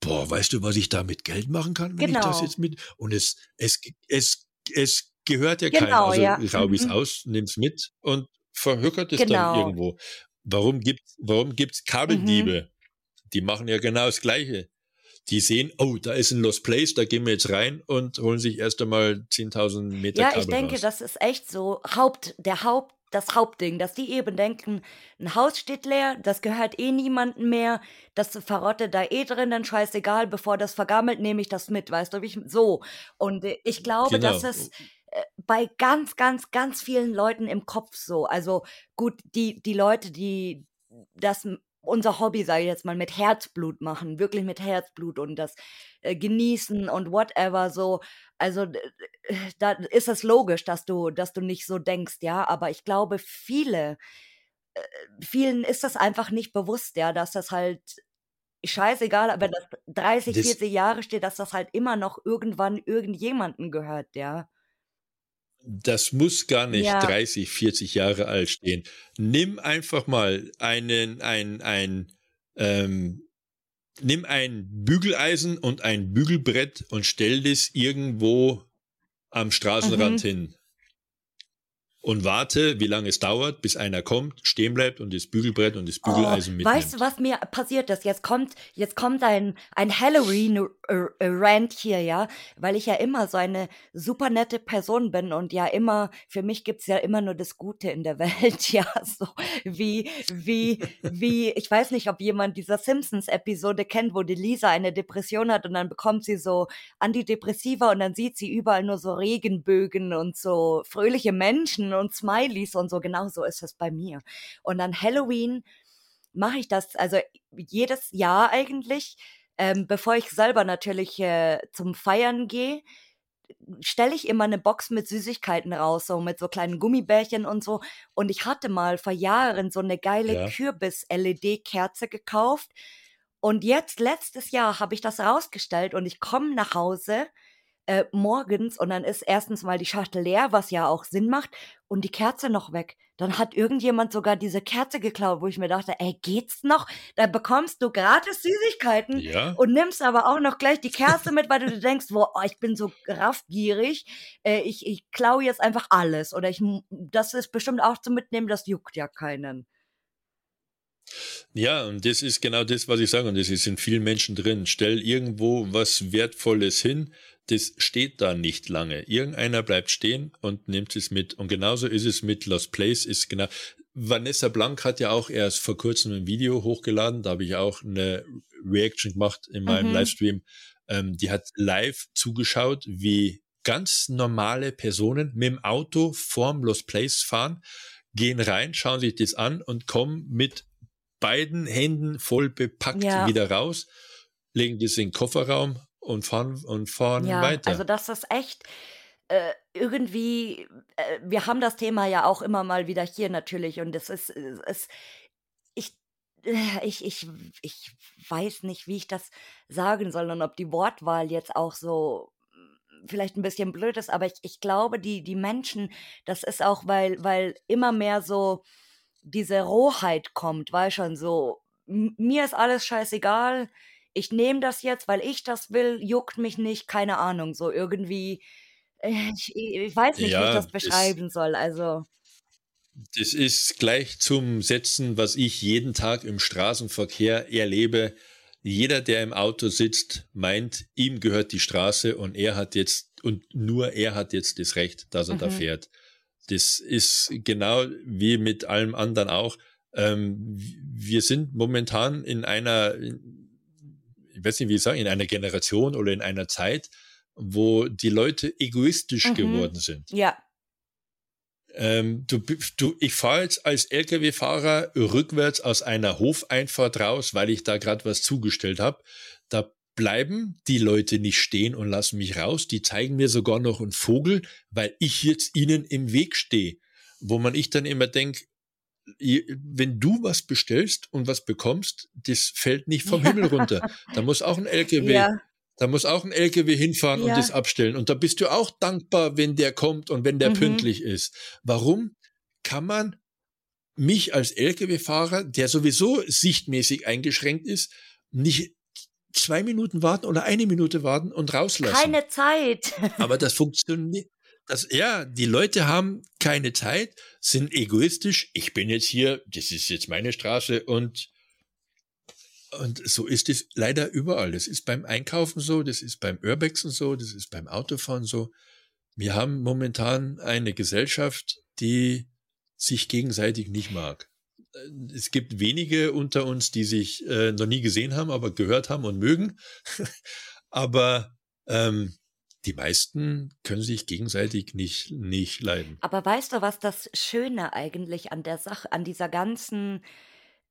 boah, weißt du, was ich da mit Geld machen kann, wenn genau. ich das genau. jetzt mit, und es, es, es, es gehört ja genau, keinem. Also ja. raub ich's mhm. aus, nimm's mit und verhökert es genau. dann irgendwo. Warum gibt's, warum gibt's Kabeldiebe? Mhm. Die machen ja genau das Gleiche. Die sehen, oh, da ist ein Lost Place, da gehen wir jetzt rein und holen sich erst einmal 10.000 Meter Ja, Kabel ich denke, raus. das ist echt so Haupt, der Haupt, das Hauptding, dass die eben denken, ein Haus steht leer, das gehört eh niemandem mehr, das verrottet da eh drin, dann scheißegal, bevor das vergammelt, nehme ich das mit, weißt du, wie ich, so. Und äh, ich glaube, genau. dass es äh, bei ganz, ganz, ganz vielen Leuten im Kopf so. Also gut, die, die Leute, die das unser Hobby, sage ich jetzt mal, mit Herzblut machen, wirklich mit Herzblut und das äh, genießen und whatever so. Also da ist es logisch, dass du, dass du nicht so denkst, ja. Aber ich glaube, viele, äh, vielen ist das einfach nicht bewusst, ja, dass das halt scheißegal, wenn das 30, das 40 Jahre steht, dass das halt immer noch irgendwann irgendjemanden gehört, ja. Das muss gar nicht ja. 30, 40 Jahre alt stehen. Nimm einfach mal einen, ein, ein, ähm, nimm ein Bügeleisen und ein Bügelbrett und stell das irgendwo am Straßenrand mhm. hin und warte, wie lange es dauert, bis einer kommt, stehen bleibt und das Bügelbrett und das Bügeleisen oh, mitnimmt. Weißt du, was mir passiert ist? Jetzt kommt, jetzt kommt ein, ein Halloween-Rant hier, ja, weil ich ja immer so eine super nette Person bin und ja immer, für mich gibt's ja immer nur das Gute in der Welt, ja, so wie, wie, wie, ich weiß nicht, ob jemand dieser Simpsons-Episode kennt, wo die Lisa eine Depression hat und dann bekommt sie so Antidepressiva und dann sieht sie überall nur so Regenbögen und so fröhliche Menschen und Smileys und so. Genau so ist es bei mir. Und an Halloween mache ich das, also jedes Jahr eigentlich, ähm, bevor ich selber natürlich äh, zum Feiern gehe, stelle ich immer eine Box mit Süßigkeiten raus, so mit so kleinen Gummibärchen und so. Und ich hatte mal vor Jahren so eine geile ja. Kürbis-LED-Kerze gekauft. Und jetzt, letztes Jahr, habe ich das rausgestellt und ich komme nach Hause äh, morgens und dann ist erstens mal die Schachtel leer, was ja auch Sinn macht, und die Kerze noch weg. Dann hat irgendjemand sogar diese Kerze geklaut, wo ich mir dachte, ey, geht's noch? Da bekommst du gratis Süßigkeiten ja. und nimmst aber auch noch gleich die Kerze mit, weil du denkst, boah, oh, ich bin so raffgierig, äh, ich, ich klaue jetzt einfach alles. Oder ich, das ist bestimmt auch zu mitnehmen, das juckt ja keinen. Ja, und das ist genau das, was ich sage, und das ist in vielen Menschen drin. Stell irgendwo was Wertvolles hin, das steht da nicht lange. Irgendeiner bleibt stehen und nimmt es mit. Und genauso ist es mit Lost Place, ist genau. Vanessa Blank hat ja auch erst vor kurzem ein Video hochgeladen, da habe ich auch eine Reaction gemacht in meinem mhm. Livestream. Ähm, die hat live zugeschaut, wie ganz normale Personen mit dem Auto vorm Lost Place fahren, gehen rein, schauen sich das an und kommen mit beiden Händen voll bepackt ja. wieder raus, legen das in den Kofferraum und fahren und fahren ja, weiter. Also das ist echt äh, irgendwie, äh, wir haben das Thema ja auch immer mal wieder hier natürlich und es ist, es, ich, äh, ich, ich, ich weiß nicht, wie ich das sagen soll und ob die Wortwahl jetzt auch so mm, vielleicht ein bisschen blöd ist, aber ich, ich glaube, die, die Menschen, das ist auch, weil, weil immer mehr so diese Rohheit kommt, weil schon so, mir ist alles scheißegal, ich nehme das jetzt, weil ich das will, juckt mich nicht, keine Ahnung, so irgendwie, äh, ich, ich weiß nicht, ja, wie ich das beschreiben ist, soll, also. Das ist gleich zum Setzen, was ich jeden Tag im Straßenverkehr erlebe. Jeder, der im Auto sitzt, meint, ihm gehört die Straße und er hat jetzt, und nur er hat jetzt das Recht, dass er mhm. da fährt. Das ist genau wie mit allem anderen auch. Ähm, wir sind momentan in einer, weiß nicht, wie ich sagen, in einer Generation oder in einer Zeit, wo die Leute egoistisch mhm. geworden sind. Ja. Ähm, du, du, ich fahre jetzt als Lkw-Fahrer rückwärts aus einer Hofeinfahrt raus, weil ich da gerade was zugestellt habe. Da bleiben die Leute nicht stehen und lassen mich raus. Die zeigen mir sogar noch einen Vogel, weil ich jetzt ihnen im Weg stehe. Wo man ich dann immer denkt, wenn du was bestellst und was bekommst, das fällt nicht vom Himmel runter. Da muss auch ein LKW, ja. da muss auch ein LKW hinfahren ja. und das abstellen. Und da bist du auch dankbar, wenn der kommt und wenn der mhm. pünktlich ist. Warum kann man mich als LKW-Fahrer, der sowieso sichtmäßig eingeschränkt ist, nicht zwei Minuten warten oder eine Minute warten und rauslassen? Keine Zeit. Aber das funktioniert, das, ja, die Leute haben keine Zeit, sind egoistisch. Ich bin jetzt hier, das ist jetzt meine Straße und, und so ist es leider überall. Das ist beim Einkaufen so, das ist beim Urbexen so, das ist beim Autofahren so. Wir haben momentan eine Gesellschaft, die sich gegenseitig nicht mag. Es gibt wenige unter uns, die sich äh, noch nie gesehen haben, aber gehört haben und mögen. aber ähm, die meisten können sich gegenseitig nicht, nicht leiden. Aber weißt du, was das Schöne eigentlich an der Sache, an dieser ganzen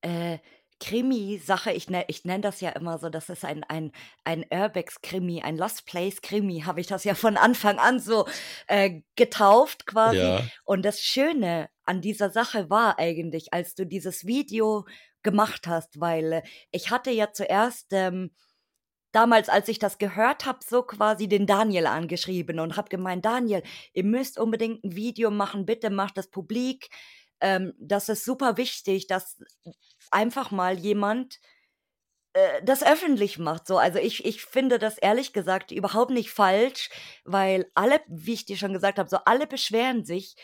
äh, Krimi-Sache, ich, ne, ich nenne das ja immer so, das ist ein, ein, ein Urbex-Krimi, ein Lost Place-Krimi, habe ich das ja von Anfang an so äh, getauft quasi. Ja. Und das Schöne an dieser Sache war eigentlich, als du dieses Video gemacht hast, weil äh, ich hatte ja zuerst ähm, damals, als ich das gehört habe, so quasi den Daniel angeschrieben und habe gemeint, Daniel, ihr müsst unbedingt ein Video machen, bitte macht das publik. Ähm, das ist super wichtig, dass einfach mal jemand äh, das öffentlich macht. So, also ich, ich finde das ehrlich gesagt überhaupt nicht falsch, weil alle, wie ich dir schon gesagt habe, so alle beschweren sich.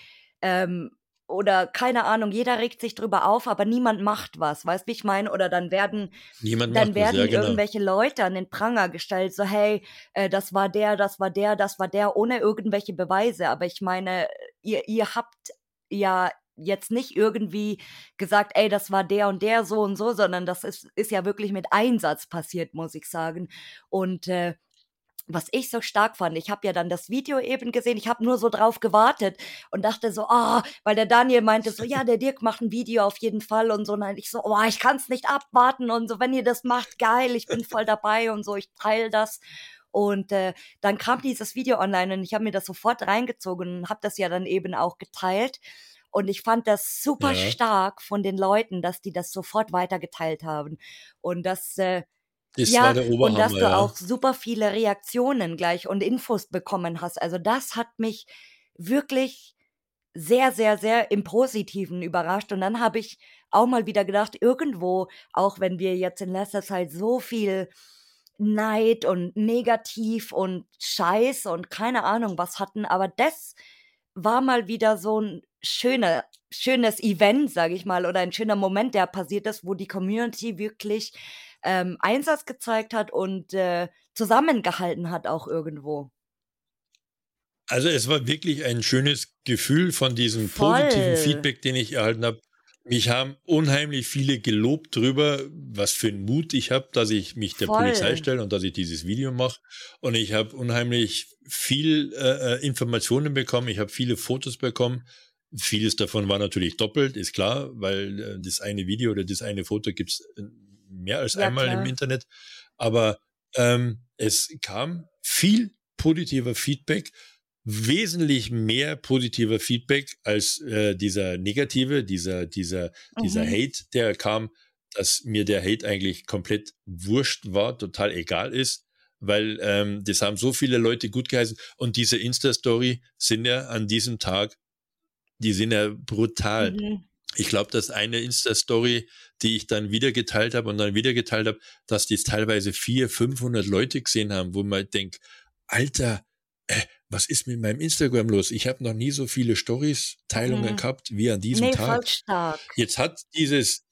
Ähm, oder keine Ahnung, jeder regt sich drüber auf, aber niemand macht was, weißt wie ich meine? Oder dann werden, niemand dann werden was, ja, genau. irgendwelche Leute an den Pranger gestellt, so hey, äh, das war der, das war der, das war der, ohne irgendwelche Beweise. Aber ich meine, ihr, ihr habt ja jetzt nicht irgendwie gesagt, ey, das war der und der so und so, sondern das ist, ist ja wirklich mit Einsatz passiert, muss ich sagen. Und äh, was ich so stark fand, ich habe ja dann das Video eben gesehen, ich habe nur so drauf gewartet und dachte so, ah, oh, weil der Daniel meinte so, ja, der Dirk macht ein Video auf jeden Fall und so, und ich so, oh, ich kann es nicht abwarten und so, wenn ihr das macht, geil, ich bin voll dabei und so, ich teile das. Und äh, dann kam dieses Video online und ich habe mir das sofort reingezogen und habe das ja dann eben auch geteilt. Und ich fand das super ja. stark von den Leuten, dass die das sofort weitergeteilt haben. Und das, äh, das ja, und dass du ja. auch super viele Reaktionen gleich und Infos bekommen hast. Also das hat mich wirklich sehr, sehr, sehr im Positiven überrascht. Und dann habe ich auch mal wieder gedacht, irgendwo, auch wenn wir jetzt in letzter Zeit so viel Neid und Negativ und Scheiß und keine Ahnung was hatten, aber das war mal wieder so ein schöner, schönes Event, sage ich mal, oder ein schöner Moment, der passiert ist, wo die Community wirklich ähm, Einsatz gezeigt hat und äh, zusammengehalten hat auch irgendwo. Also es war wirklich ein schönes Gefühl von diesem Voll. positiven Feedback, den ich erhalten habe. Mich haben unheimlich viele gelobt drüber, was für einen Mut ich habe, dass ich mich der Voll. Polizei stelle und dass ich dieses Video mache. Und ich habe unheimlich viel äh, äh, Informationen bekommen. Ich habe viele Fotos bekommen. Vieles davon war natürlich doppelt, ist klar, weil äh, das eine Video oder das eine Foto gibt's äh, mehr als ja, einmal klar. im Internet. Aber ähm, es kam viel positiver Feedback, wesentlich mehr positiver Feedback als äh, dieser negative, dieser, dieser, mhm. dieser Hate, der kam, dass mir der Hate eigentlich komplett wurscht war, total egal ist, weil ähm, das haben so viele Leute gut geheißen und diese Insta-Story sind ja an diesem Tag, die sind ja brutal. Mhm. Ich glaube, dass eine Insta-Story, die ich dann wieder geteilt habe und dann wieder geteilt habe, dass die teilweise vier, 500 Leute gesehen haben, wo man denkt, Alter, äh, was ist mit meinem Instagram los? Ich habe noch nie so viele Stories-Teilungen mhm. gehabt wie an diesem nee, Tag. Jetzt hat dieses,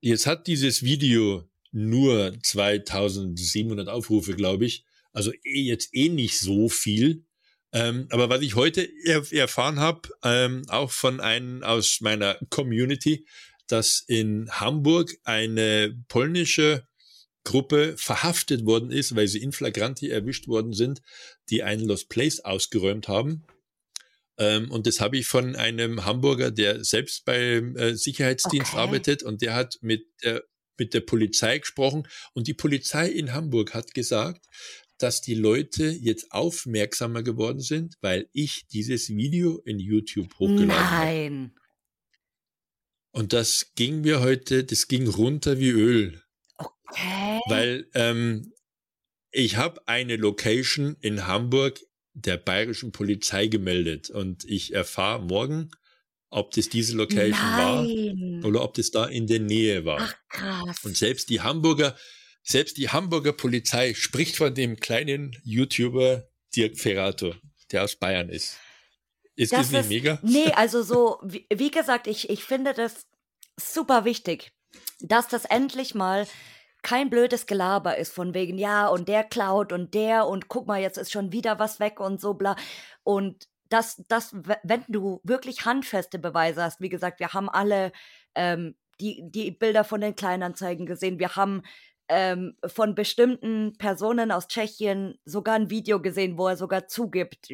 jetzt hat dieses Video nur 2700 Aufrufe, glaube ich. Also eh, jetzt eh nicht so viel. Ähm, aber was ich heute er erfahren habe, ähm, auch von einem aus meiner Community, dass in Hamburg eine polnische Gruppe verhaftet worden ist, weil sie in flagranti erwischt worden sind, die einen Lost Place ausgeräumt haben. Ähm, und das habe ich von einem Hamburger, der selbst beim äh, Sicherheitsdienst okay. arbeitet und der hat mit der, mit der Polizei gesprochen und die Polizei in Hamburg hat gesagt, dass die Leute jetzt aufmerksamer geworden sind, weil ich dieses Video in YouTube hochgeladen habe. Nein. Und das ging mir heute, das ging runter wie Öl. Okay. Weil ähm, ich habe eine Location in Hamburg der bayerischen Polizei gemeldet und ich erfahre morgen, ob das diese Location Nein. war oder ob das da in der Nähe war. Ach, krass. Und selbst die Hamburger, selbst die Hamburger Polizei spricht von dem kleinen YouTuber Dirk Ferrato, der aus Bayern ist. Ist das, das nicht mega? Nee, also so, wie, wie gesagt, ich, ich finde das super wichtig, dass das endlich mal kein blödes Gelaber ist von wegen, ja, und der klaut und der und guck mal, jetzt ist schon wieder was weg und so bla. Und das, das, wenn du wirklich handfeste Beweise hast, wie gesagt, wir haben alle ähm, die, die Bilder von den Kleinanzeigen gesehen, wir haben ähm, von bestimmten Personen aus Tschechien sogar ein Video gesehen, wo er sogar zugibt,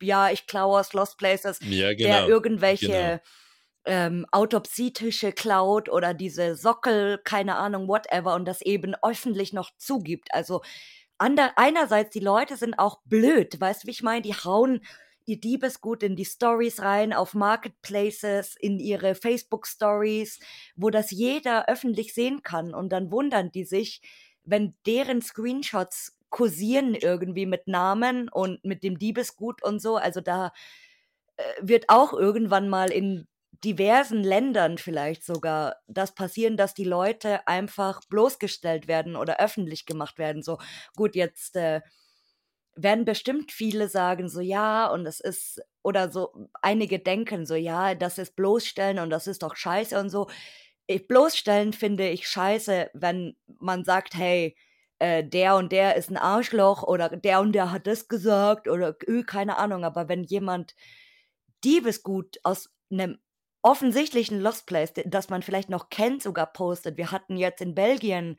ja, ich klaue aus Lost Places, ja, genau, der irgendwelche genau. ähm, Autopsietische klaut oder diese Sockel, keine Ahnung, whatever, und das eben öffentlich noch zugibt. Also ander, einerseits, die Leute sind auch blöd, weißt du, wie ich meine? Die hauen ihr Diebesgut in die Stories rein, auf Marketplaces, in ihre Facebook-Stories, wo das jeder öffentlich sehen kann. Und dann wundern die sich, wenn deren Screenshots kursieren irgendwie mit Namen und mit dem Diebesgut und so. Also da äh, wird auch irgendwann mal in diversen Ländern vielleicht sogar das passieren, dass die Leute einfach bloßgestellt werden oder öffentlich gemacht werden. So, gut, jetzt äh, werden bestimmt viele sagen, so ja, und es ist, oder so, einige denken so, ja, das ist bloßstellen und das ist doch scheiße und so. Ich, bloßstellen finde ich scheiße, wenn man sagt, hey, äh, der und der ist ein Arschloch oder der und der hat das gesagt oder äh, keine Ahnung, aber wenn jemand Diebesgut aus einem offensichtlichen Lost Place, das man vielleicht noch kennt, sogar postet. Wir hatten jetzt in Belgien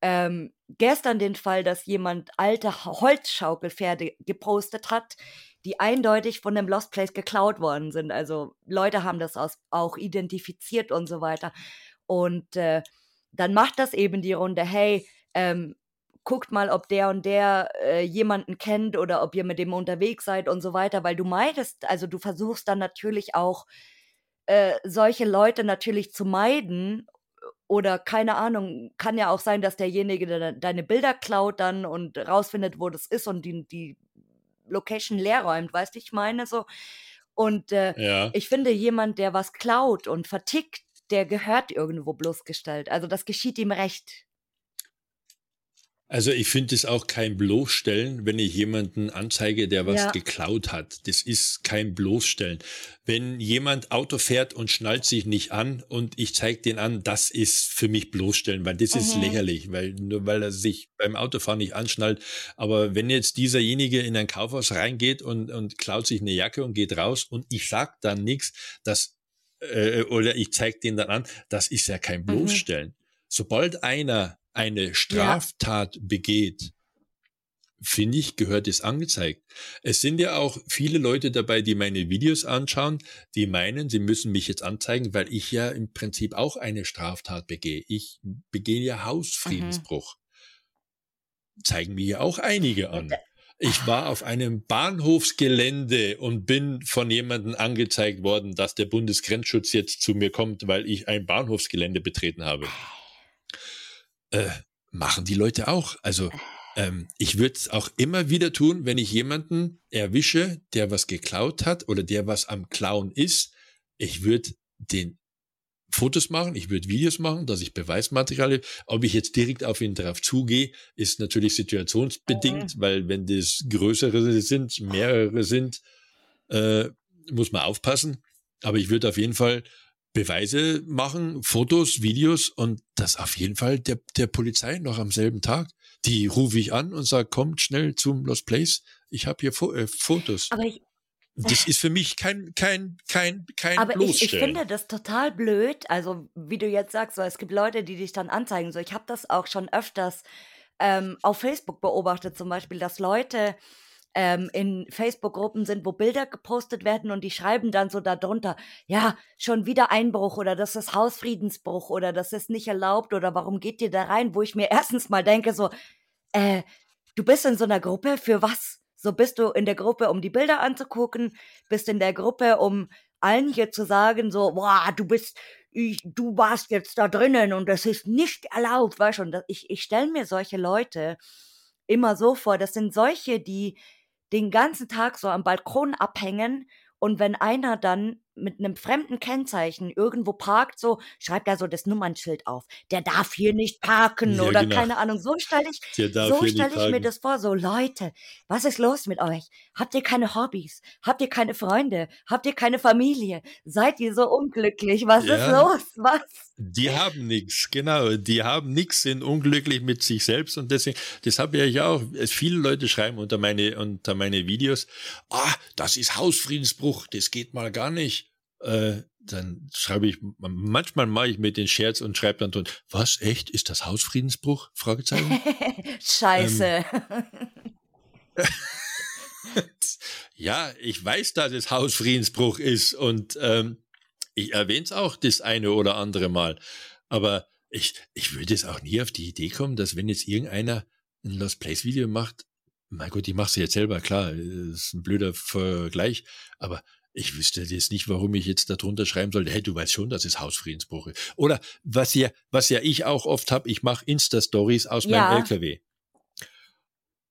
ähm, gestern den Fall, dass jemand alte Holzschaukelpferde gepostet hat, die eindeutig von dem Lost Place geklaut worden sind. Also Leute haben das auch identifiziert und so weiter. Und äh, dann macht das eben die Runde, hey, ähm, guckt mal, ob der und der äh, jemanden kennt oder ob ihr mit dem unterwegs seid und so weiter, weil du meidest, also du versuchst dann natürlich auch äh, solche Leute natürlich zu meiden oder keine Ahnung, kann ja auch sein, dass derjenige de deine Bilder klaut dann und rausfindet, wo das ist und die, die Location leer räumt, weißt du, ich meine so. Und äh, ja. ich finde, jemand, der was klaut und vertickt, der gehört irgendwo bloßgestellt. Also das geschieht ihm recht. Also ich finde es auch kein Bloßstellen, wenn ich jemanden anzeige, der was ja. geklaut hat. Das ist kein Bloßstellen. Wenn jemand Auto fährt und schnallt sich nicht an und ich zeige den an, das ist für mich Bloßstellen, weil das mhm. ist lächerlich, weil nur weil er sich beim Autofahren nicht anschnallt. Aber wenn jetzt dieserjenige in ein Kaufhaus reingeht und, und klaut sich eine Jacke und geht raus und ich sag dann nichts, das äh, oder ich zeige den dann an, das ist ja kein mhm. Bloßstellen. Mhm. Sobald einer eine Straftat ja. begeht, finde ich, gehört es angezeigt. Es sind ja auch viele Leute dabei, die meine Videos anschauen, die meinen, sie müssen mich jetzt anzeigen, weil ich ja im Prinzip auch eine Straftat begehe. Ich begehe ja Hausfriedensbruch. Mhm. Zeigen mir ja auch einige an. Ich war auf einem Bahnhofsgelände und bin von jemandem angezeigt worden, dass der Bundesgrenzschutz jetzt zu mir kommt, weil ich ein Bahnhofsgelände betreten habe. Äh, machen die Leute auch. Also ähm, ich würde es auch immer wieder tun, wenn ich jemanden erwische, der was geklaut hat oder der was am Klauen ist. Ich würde den Fotos machen, ich würde Videos machen, dass ich Beweismaterial, ob ich jetzt direkt auf ihn drauf zugehe, ist natürlich situationsbedingt, mhm. weil wenn das größere sind, mehrere sind, äh, muss man aufpassen. Aber ich würde auf jeden Fall Beweise machen, Fotos, Videos und das auf jeden Fall der, der Polizei noch am selben Tag. Die rufe ich an und sage, kommt schnell zum Lost Place. Ich habe hier Fo äh, Fotos. Aber ich, das ist für mich kein, kein, kein, kein Aber ich, ich finde das total blöd. Also, wie du jetzt sagst, so, es gibt Leute, die dich dann anzeigen. So, ich habe das auch schon öfters ähm, auf Facebook beobachtet, zum Beispiel, dass Leute ähm, in Facebook-Gruppen sind, wo Bilder gepostet werden und die schreiben dann so darunter, ja, schon wieder Einbruch oder das ist Hausfriedensbruch oder das ist nicht erlaubt oder warum geht ihr da rein, wo ich mir erstens mal denke, so, äh, du bist in so einer Gruppe, für was? So bist du in der Gruppe, um die Bilder anzugucken, bist in der Gruppe, um allen hier zu sagen, so, boah, du bist, ich, du warst jetzt da drinnen und das ist nicht erlaubt, weißt du, ich, ich stelle mir solche Leute immer so vor, das sind solche, die den ganzen Tag so am Balkon abhängen und wenn einer dann mit einem fremden Kennzeichen irgendwo parkt, so schreibt er so das Nummernschild auf. Der darf hier nicht parken ja, oder genau. keine Ahnung. So stelle ich, so stelle ich mir das vor. So Leute, was ist los mit euch? Habt ihr keine Hobbys? Habt ihr keine Freunde? Habt ihr keine Familie? Seid ihr so unglücklich? Was ja, ist los? Was? Die haben nichts, genau. Die haben nichts, sind unglücklich mit sich selbst und deswegen, das habe ich auch. Viele Leute schreiben unter meine unter meine Videos, ah, das ist Hausfriedensbruch, das geht mal gar nicht äh, dann schreibe ich, manchmal mache ich mir den Scherz und schreibe dann drunter, was, echt, ist das Hausfriedensbruch? Fragezeichen. Scheiße. Ähm, ja, ich weiß, dass es Hausfriedensbruch ist und ähm, ich erwähne es auch das eine oder andere Mal. Aber ich, ich würde es auch nie auf die Idee kommen, dass wenn jetzt irgendeiner ein Lost Place Video macht, mein Gott, ich mache sie jetzt selber, klar, ist ein blöder Vergleich, aber ich wüsste jetzt nicht, warum ich jetzt darunter schreiben sollte, hey, du weißt schon, dass es Hausfriedensbruch ist. Oder was ja, was ja ich auch oft habe, ich mache Insta-Stories aus ja. meinem LKW.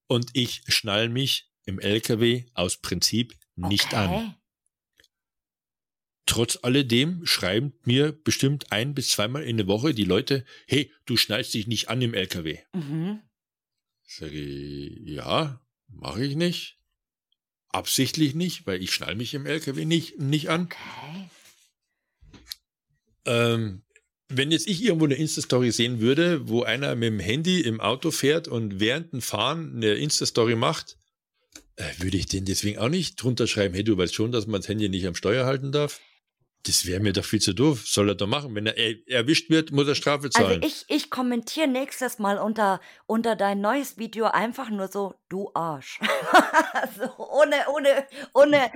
Und ich schnall mich im LKW aus Prinzip nicht okay. an. Trotz alledem schreiben mir bestimmt ein bis zweimal in der Woche die Leute, hey, du schnallst dich nicht an im LKW. Mhm. Sage ich, ja, mache ich nicht. Absichtlich nicht, weil ich schnall mich im LKW nicht, nicht an. Okay. Ähm, wenn jetzt ich irgendwo eine Insta-Story sehen würde, wo einer mit dem Handy im Auto fährt und während dem Fahren eine Insta-Story macht, äh, würde ich den deswegen auch nicht drunter schreiben, hey, du weißt schon, dass man das Handy nicht am Steuer halten darf? Das wäre mir doch viel zu doof. Soll er doch machen. Wenn er erwischt wird, muss er Strafe also zahlen. Also ich, ich kommentiere nächstes Mal unter, unter dein neues Video einfach nur so, du Arsch. so, ohne, ohne, ohne,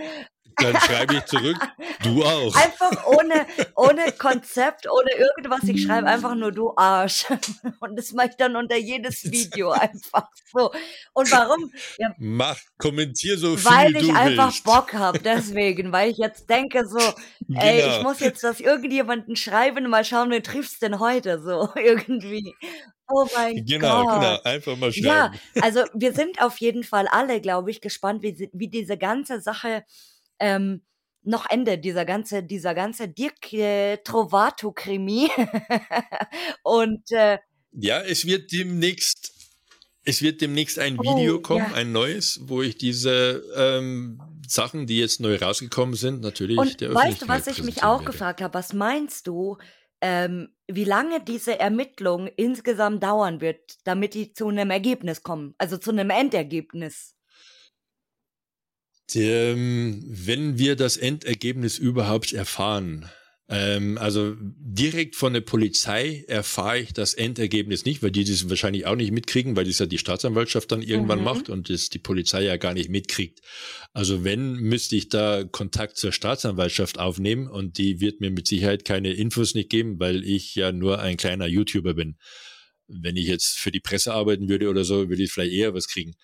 dann schreibe ich zurück, du auch. Einfach ohne, ohne Konzept, ohne irgendwas. Ich schreibe einfach nur du Arsch. Und das mache ich dann unter jedes Video einfach so. Und warum? Ja, Mach, kommentier so viel Weil ich einfach willst. Bock habe, deswegen. Weil ich jetzt denke so, ey, genau. ich muss jetzt das irgendjemanden schreiben, mal schauen, wen triffst denn heute so irgendwie. Oh mein genau, Gott. Genau, einfach mal schreiben. Ja, also wir sind auf jeden Fall alle, glaube ich, gespannt, wie, wie diese ganze Sache ähm, noch Ende, dieser ganze, dieser ganze Dirk äh, Trovato-Krimi. und äh, ja, es wird demnächst, es wird demnächst ein Video oh, kommen, ja. ein neues, wo ich diese ähm, Sachen, die jetzt neu rausgekommen sind, natürlich und der Weißt du, was ich mich auch werde. gefragt habe? Was meinst du, ähm, wie lange diese Ermittlung insgesamt dauern wird, damit die zu einem Ergebnis kommen, also zu einem Endergebnis? Ähm, wenn wir das Endergebnis überhaupt erfahren, ähm, also direkt von der Polizei erfahre ich das Endergebnis nicht, weil die das wahrscheinlich auch nicht mitkriegen, weil das ja die Staatsanwaltschaft dann irgendwann mhm. macht und das die Polizei ja gar nicht mitkriegt. Also wenn, müsste ich da Kontakt zur Staatsanwaltschaft aufnehmen und die wird mir mit Sicherheit keine Infos nicht geben, weil ich ja nur ein kleiner YouTuber bin. Wenn ich jetzt für die Presse arbeiten würde oder so, würde ich vielleicht eher was kriegen.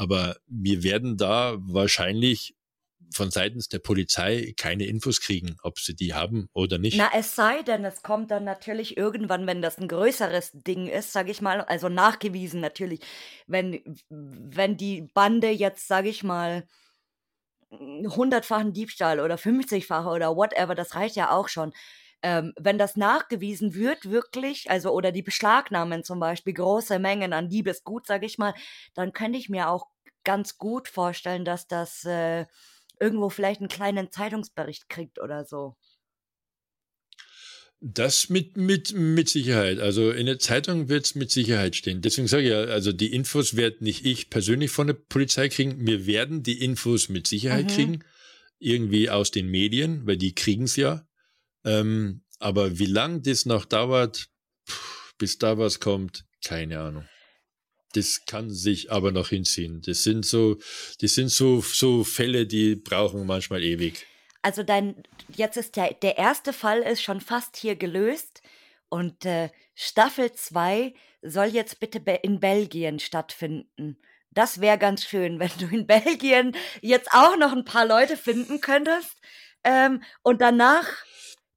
Aber wir werden da wahrscheinlich von seitens der Polizei keine Infos kriegen, ob sie die haben oder nicht. Na, es sei denn, es kommt dann natürlich irgendwann, wenn das ein größeres Ding ist, sage ich mal, also nachgewiesen natürlich, wenn, wenn die Bande jetzt, sage ich mal, hundertfachen Diebstahl oder 50-fache oder whatever, das reicht ja auch schon. Ähm, wenn das nachgewiesen wird, wirklich, also oder die beschlagnahmen zum Beispiel große Mengen an Diebesgut, sage ich mal, dann könnte ich mir auch ganz gut vorstellen, dass das äh, irgendwo vielleicht einen kleinen Zeitungsbericht kriegt oder so. Das mit, mit, mit Sicherheit. Also in der Zeitung wird es mit Sicherheit stehen. Deswegen sage ich ja, also die Infos werde nicht ich persönlich von der Polizei kriegen. Wir werden die Infos mit Sicherheit mhm. kriegen. Irgendwie aus den Medien, weil die kriegen es ja. Ähm, aber wie lang das noch dauert, bis da was kommt, keine Ahnung. Das kann sich aber noch hinziehen. Das sind so, das sind so, so Fälle, die brauchen manchmal ewig. Also dein, jetzt ist der, der erste Fall ist schon fast hier gelöst und äh, Staffel 2 soll jetzt bitte in Belgien stattfinden. Das wäre ganz schön, wenn du in Belgien jetzt auch noch ein paar Leute finden könntest. Ähm, und danach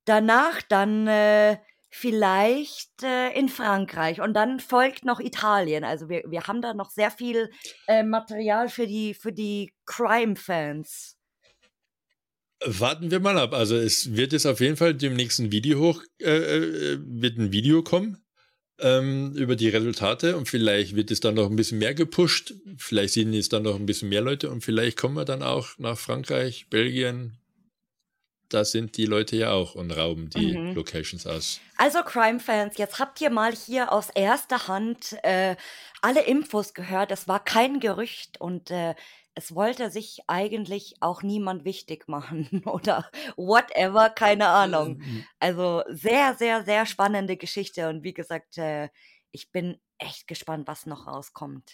danach dann äh, vielleicht äh, in Frankreich und dann folgt noch Italien. Also wir, wir haben da noch sehr viel äh, Material für die, für die Crime-Fans. Warten wir mal ab. Also es wird jetzt auf jeden Fall dem nächsten Video hoch, äh, äh, wird ein Video kommen ähm, über die Resultate und vielleicht wird es dann noch ein bisschen mehr gepusht. Vielleicht sehen es dann noch ein bisschen mehr Leute und vielleicht kommen wir dann auch nach Frankreich, Belgien, da sind die Leute ja auch und rauben die mhm. Locations aus. Also Crime-Fans, jetzt habt ihr mal hier aus erster Hand äh, alle Infos gehört. Es war kein Gerücht und äh, es wollte sich eigentlich auch niemand wichtig machen oder whatever, keine Ahnung. Ähm, also sehr, sehr, sehr spannende Geschichte und wie gesagt, äh, ich bin echt gespannt, was noch rauskommt.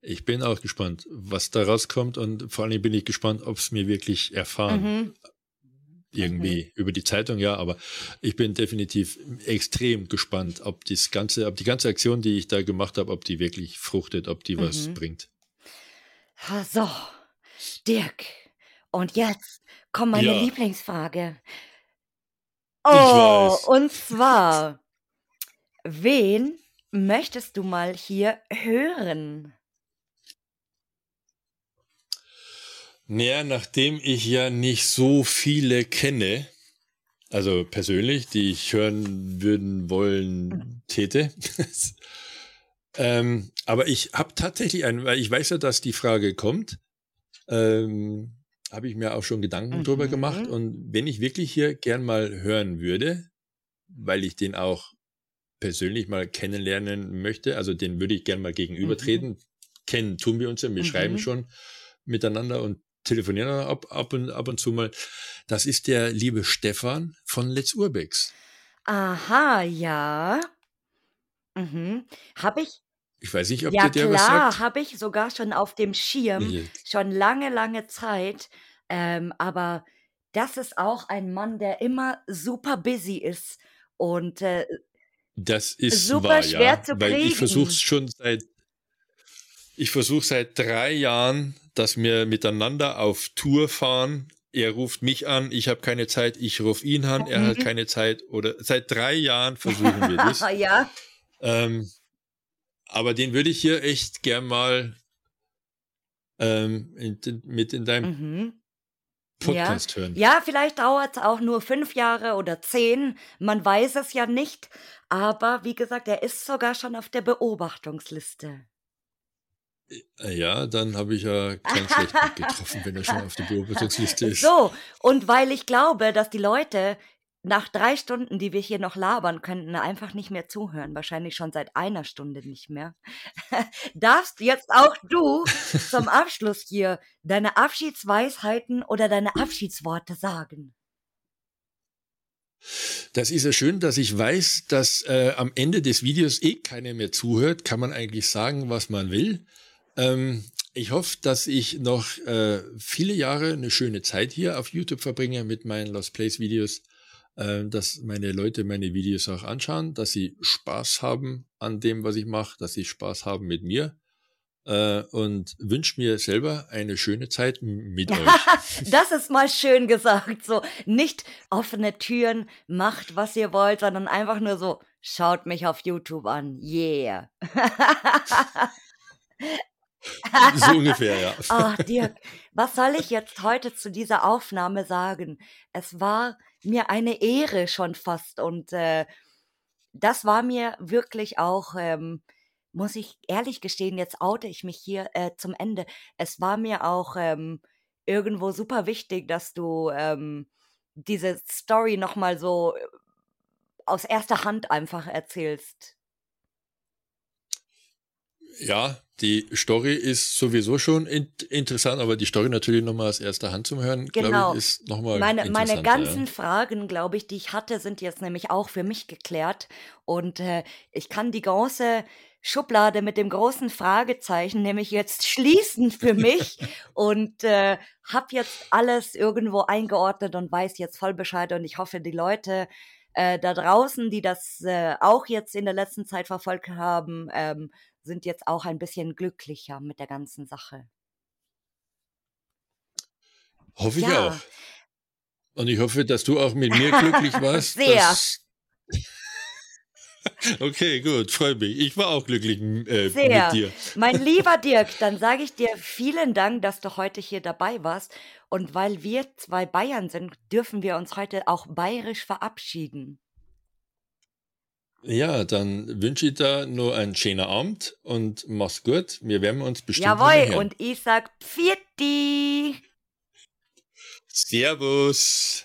Ich bin auch gespannt, was da rauskommt und vor allem bin ich gespannt, ob es mir wirklich erfahren. Mhm. Irgendwie mhm. über die Zeitung, ja, aber ich bin definitiv extrem gespannt, ob das ganze, ob die ganze Aktion, die ich da gemacht habe, ob die wirklich fruchtet, ob die mhm. was bringt. So, Dirk, und jetzt kommt meine ja. Lieblingsfrage. Oh, und zwar, wen möchtest du mal hier hören? Naja, nachdem ich ja nicht so viele kenne, also persönlich, die ich hören würden wollen täte. ähm, aber ich habe tatsächlich einen, weil ich weiß ja, dass die Frage kommt, ähm, habe ich mir auch schon Gedanken mhm. drüber gemacht. Und wenn ich wirklich hier gern mal hören würde, weil ich den auch persönlich mal kennenlernen möchte, also den würde ich gern mal gegenübertreten. Mhm. Kennen tun wir uns ja, wir mhm. schreiben schon miteinander und telefonieren ab, ab, und, ab und zu mal. Das ist der liebe Stefan von Let's Urbex. Aha, ja. Mhm. Habe ich. Ich weiß nicht, ob ja, dir der was sagt. Ja, habe ich sogar schon auf dem Schirm, ja. schon lange, lange Zeit. Ähm, aber das ist auch ein Mann, der immer super busy ist und äh, das ist super wahr, schwer ja, zu kriegen. Weil ich versuche es schon seit ich versuche seit drei Jahren, dass wir miteinander auf Tour fahren. Er ruft mich an, ich habe keine Zeit, ich rufe ihn an, er hat mhm. keine Zeit. Oder seit drei Jahren versuchen wir das. ja. Ähm, aber den würde ich hier echt gern mal ähm, in, mit in deinem mhm. Podcast ja. hören. Ja, vielleicht dauert es auch nur fünf Jahre oder zehn. Man weiß es ja nicht. Aber wie gesagt, er ist sogar schon auf der Beobachtungsliste. Äh, ja, dann habe ich ja keinen schlechten getroffen, wenn er schon auf der Beobachtungsliste ist. So, und weil ich glaube, dass die Leute nach drei Stunden, die wir hier noch labern könnten, einfach nicht mehr zuhören. Wahrscheinlich schon seit einer Stunde nicht mehr. Darfst jetzt auch du zum Abschluss hier deine Abschiedsweisheiten oder deine Abschiedsworte sagen? Das ist ja schön, dass ich weiß, dass äh, am Ende des Videos eh keiner mehr zuhört. Kann man eigentlich sagen, was man will. Ähm, ich hoffe, dass ich noch äh, viele Jahre eine schöne Zeit hier auf YouTube verbringe mit meinen Lost Place Videos, äh, dass meine Leute meine Videos auch anschauen, dass sie Spaß haben an dem, was ich mache, dass sie Spaß haben mit mir äh, und wünsche mir selber eine schöne Zeit mit euch. das ist mal schön gesagt. So nicht offene Türen, macht was ihr wollt, sondern einfach nur so, schaut mich auf YouTube an. Yeah. so ungefähr, ja. Ach, Dirk, was soll ich jetzt heute zu dieser Aufnahme sagen? Es war mir eine Ehre schon fast und äh, das war mir wirklich auch, ähm, muss ich ehrlich gestehen, jetzt oute ich mich hier äh, zum Ende. Es war mir auch ähm, irgendwo super wichtig, dass du ähm, diese Story nochmal so äh, aus erster Hand einfach erzählst. Ja, die Story ist sowieso schon in interessant, aber die Story natürlich nochmal aus erster Hand zum Hören, genau. glaube ich, ist nochmal meine, meine ganzen ja. Fragen, glaube ich, die ich hatte, sind jetzt nämlich auch für mich geklärt. Und äh, ich kann die große Schublade mit dem großen Fragezeichen nämlich jetzt schließen für mich und äh, habe jetzt alles irgendwo eingeordnet und weiß jetzt voll Bescheid. Und ich hoffe, die Leute äh, da draußen, die das äh, auch jetzt in der letzten Zeit verfolgt haben, ähm, sind jetzt auch ein bisschen glücklicher mit der ganzen Sache. Hoffe ich ja. auch. Und ich hoffe, dass du auch mit mir glücklich warst. Sehr. okay, gut, freue mich. Ich war auch glücklich äh, Sehr. mit dir. Mein lieber Dirk, dann sage ich dir vielen Dank, dass du heute hier dabei warst. Und weil wir zwei Bayern sind, dürfen wir uns heute auch bayerisch verabschieden. Ja, dann wünsche ich dir nur einen schönen Abend und mach's gut. Wir werden uns bestimmt Jawohl, und ich sag Pfirti. Servus.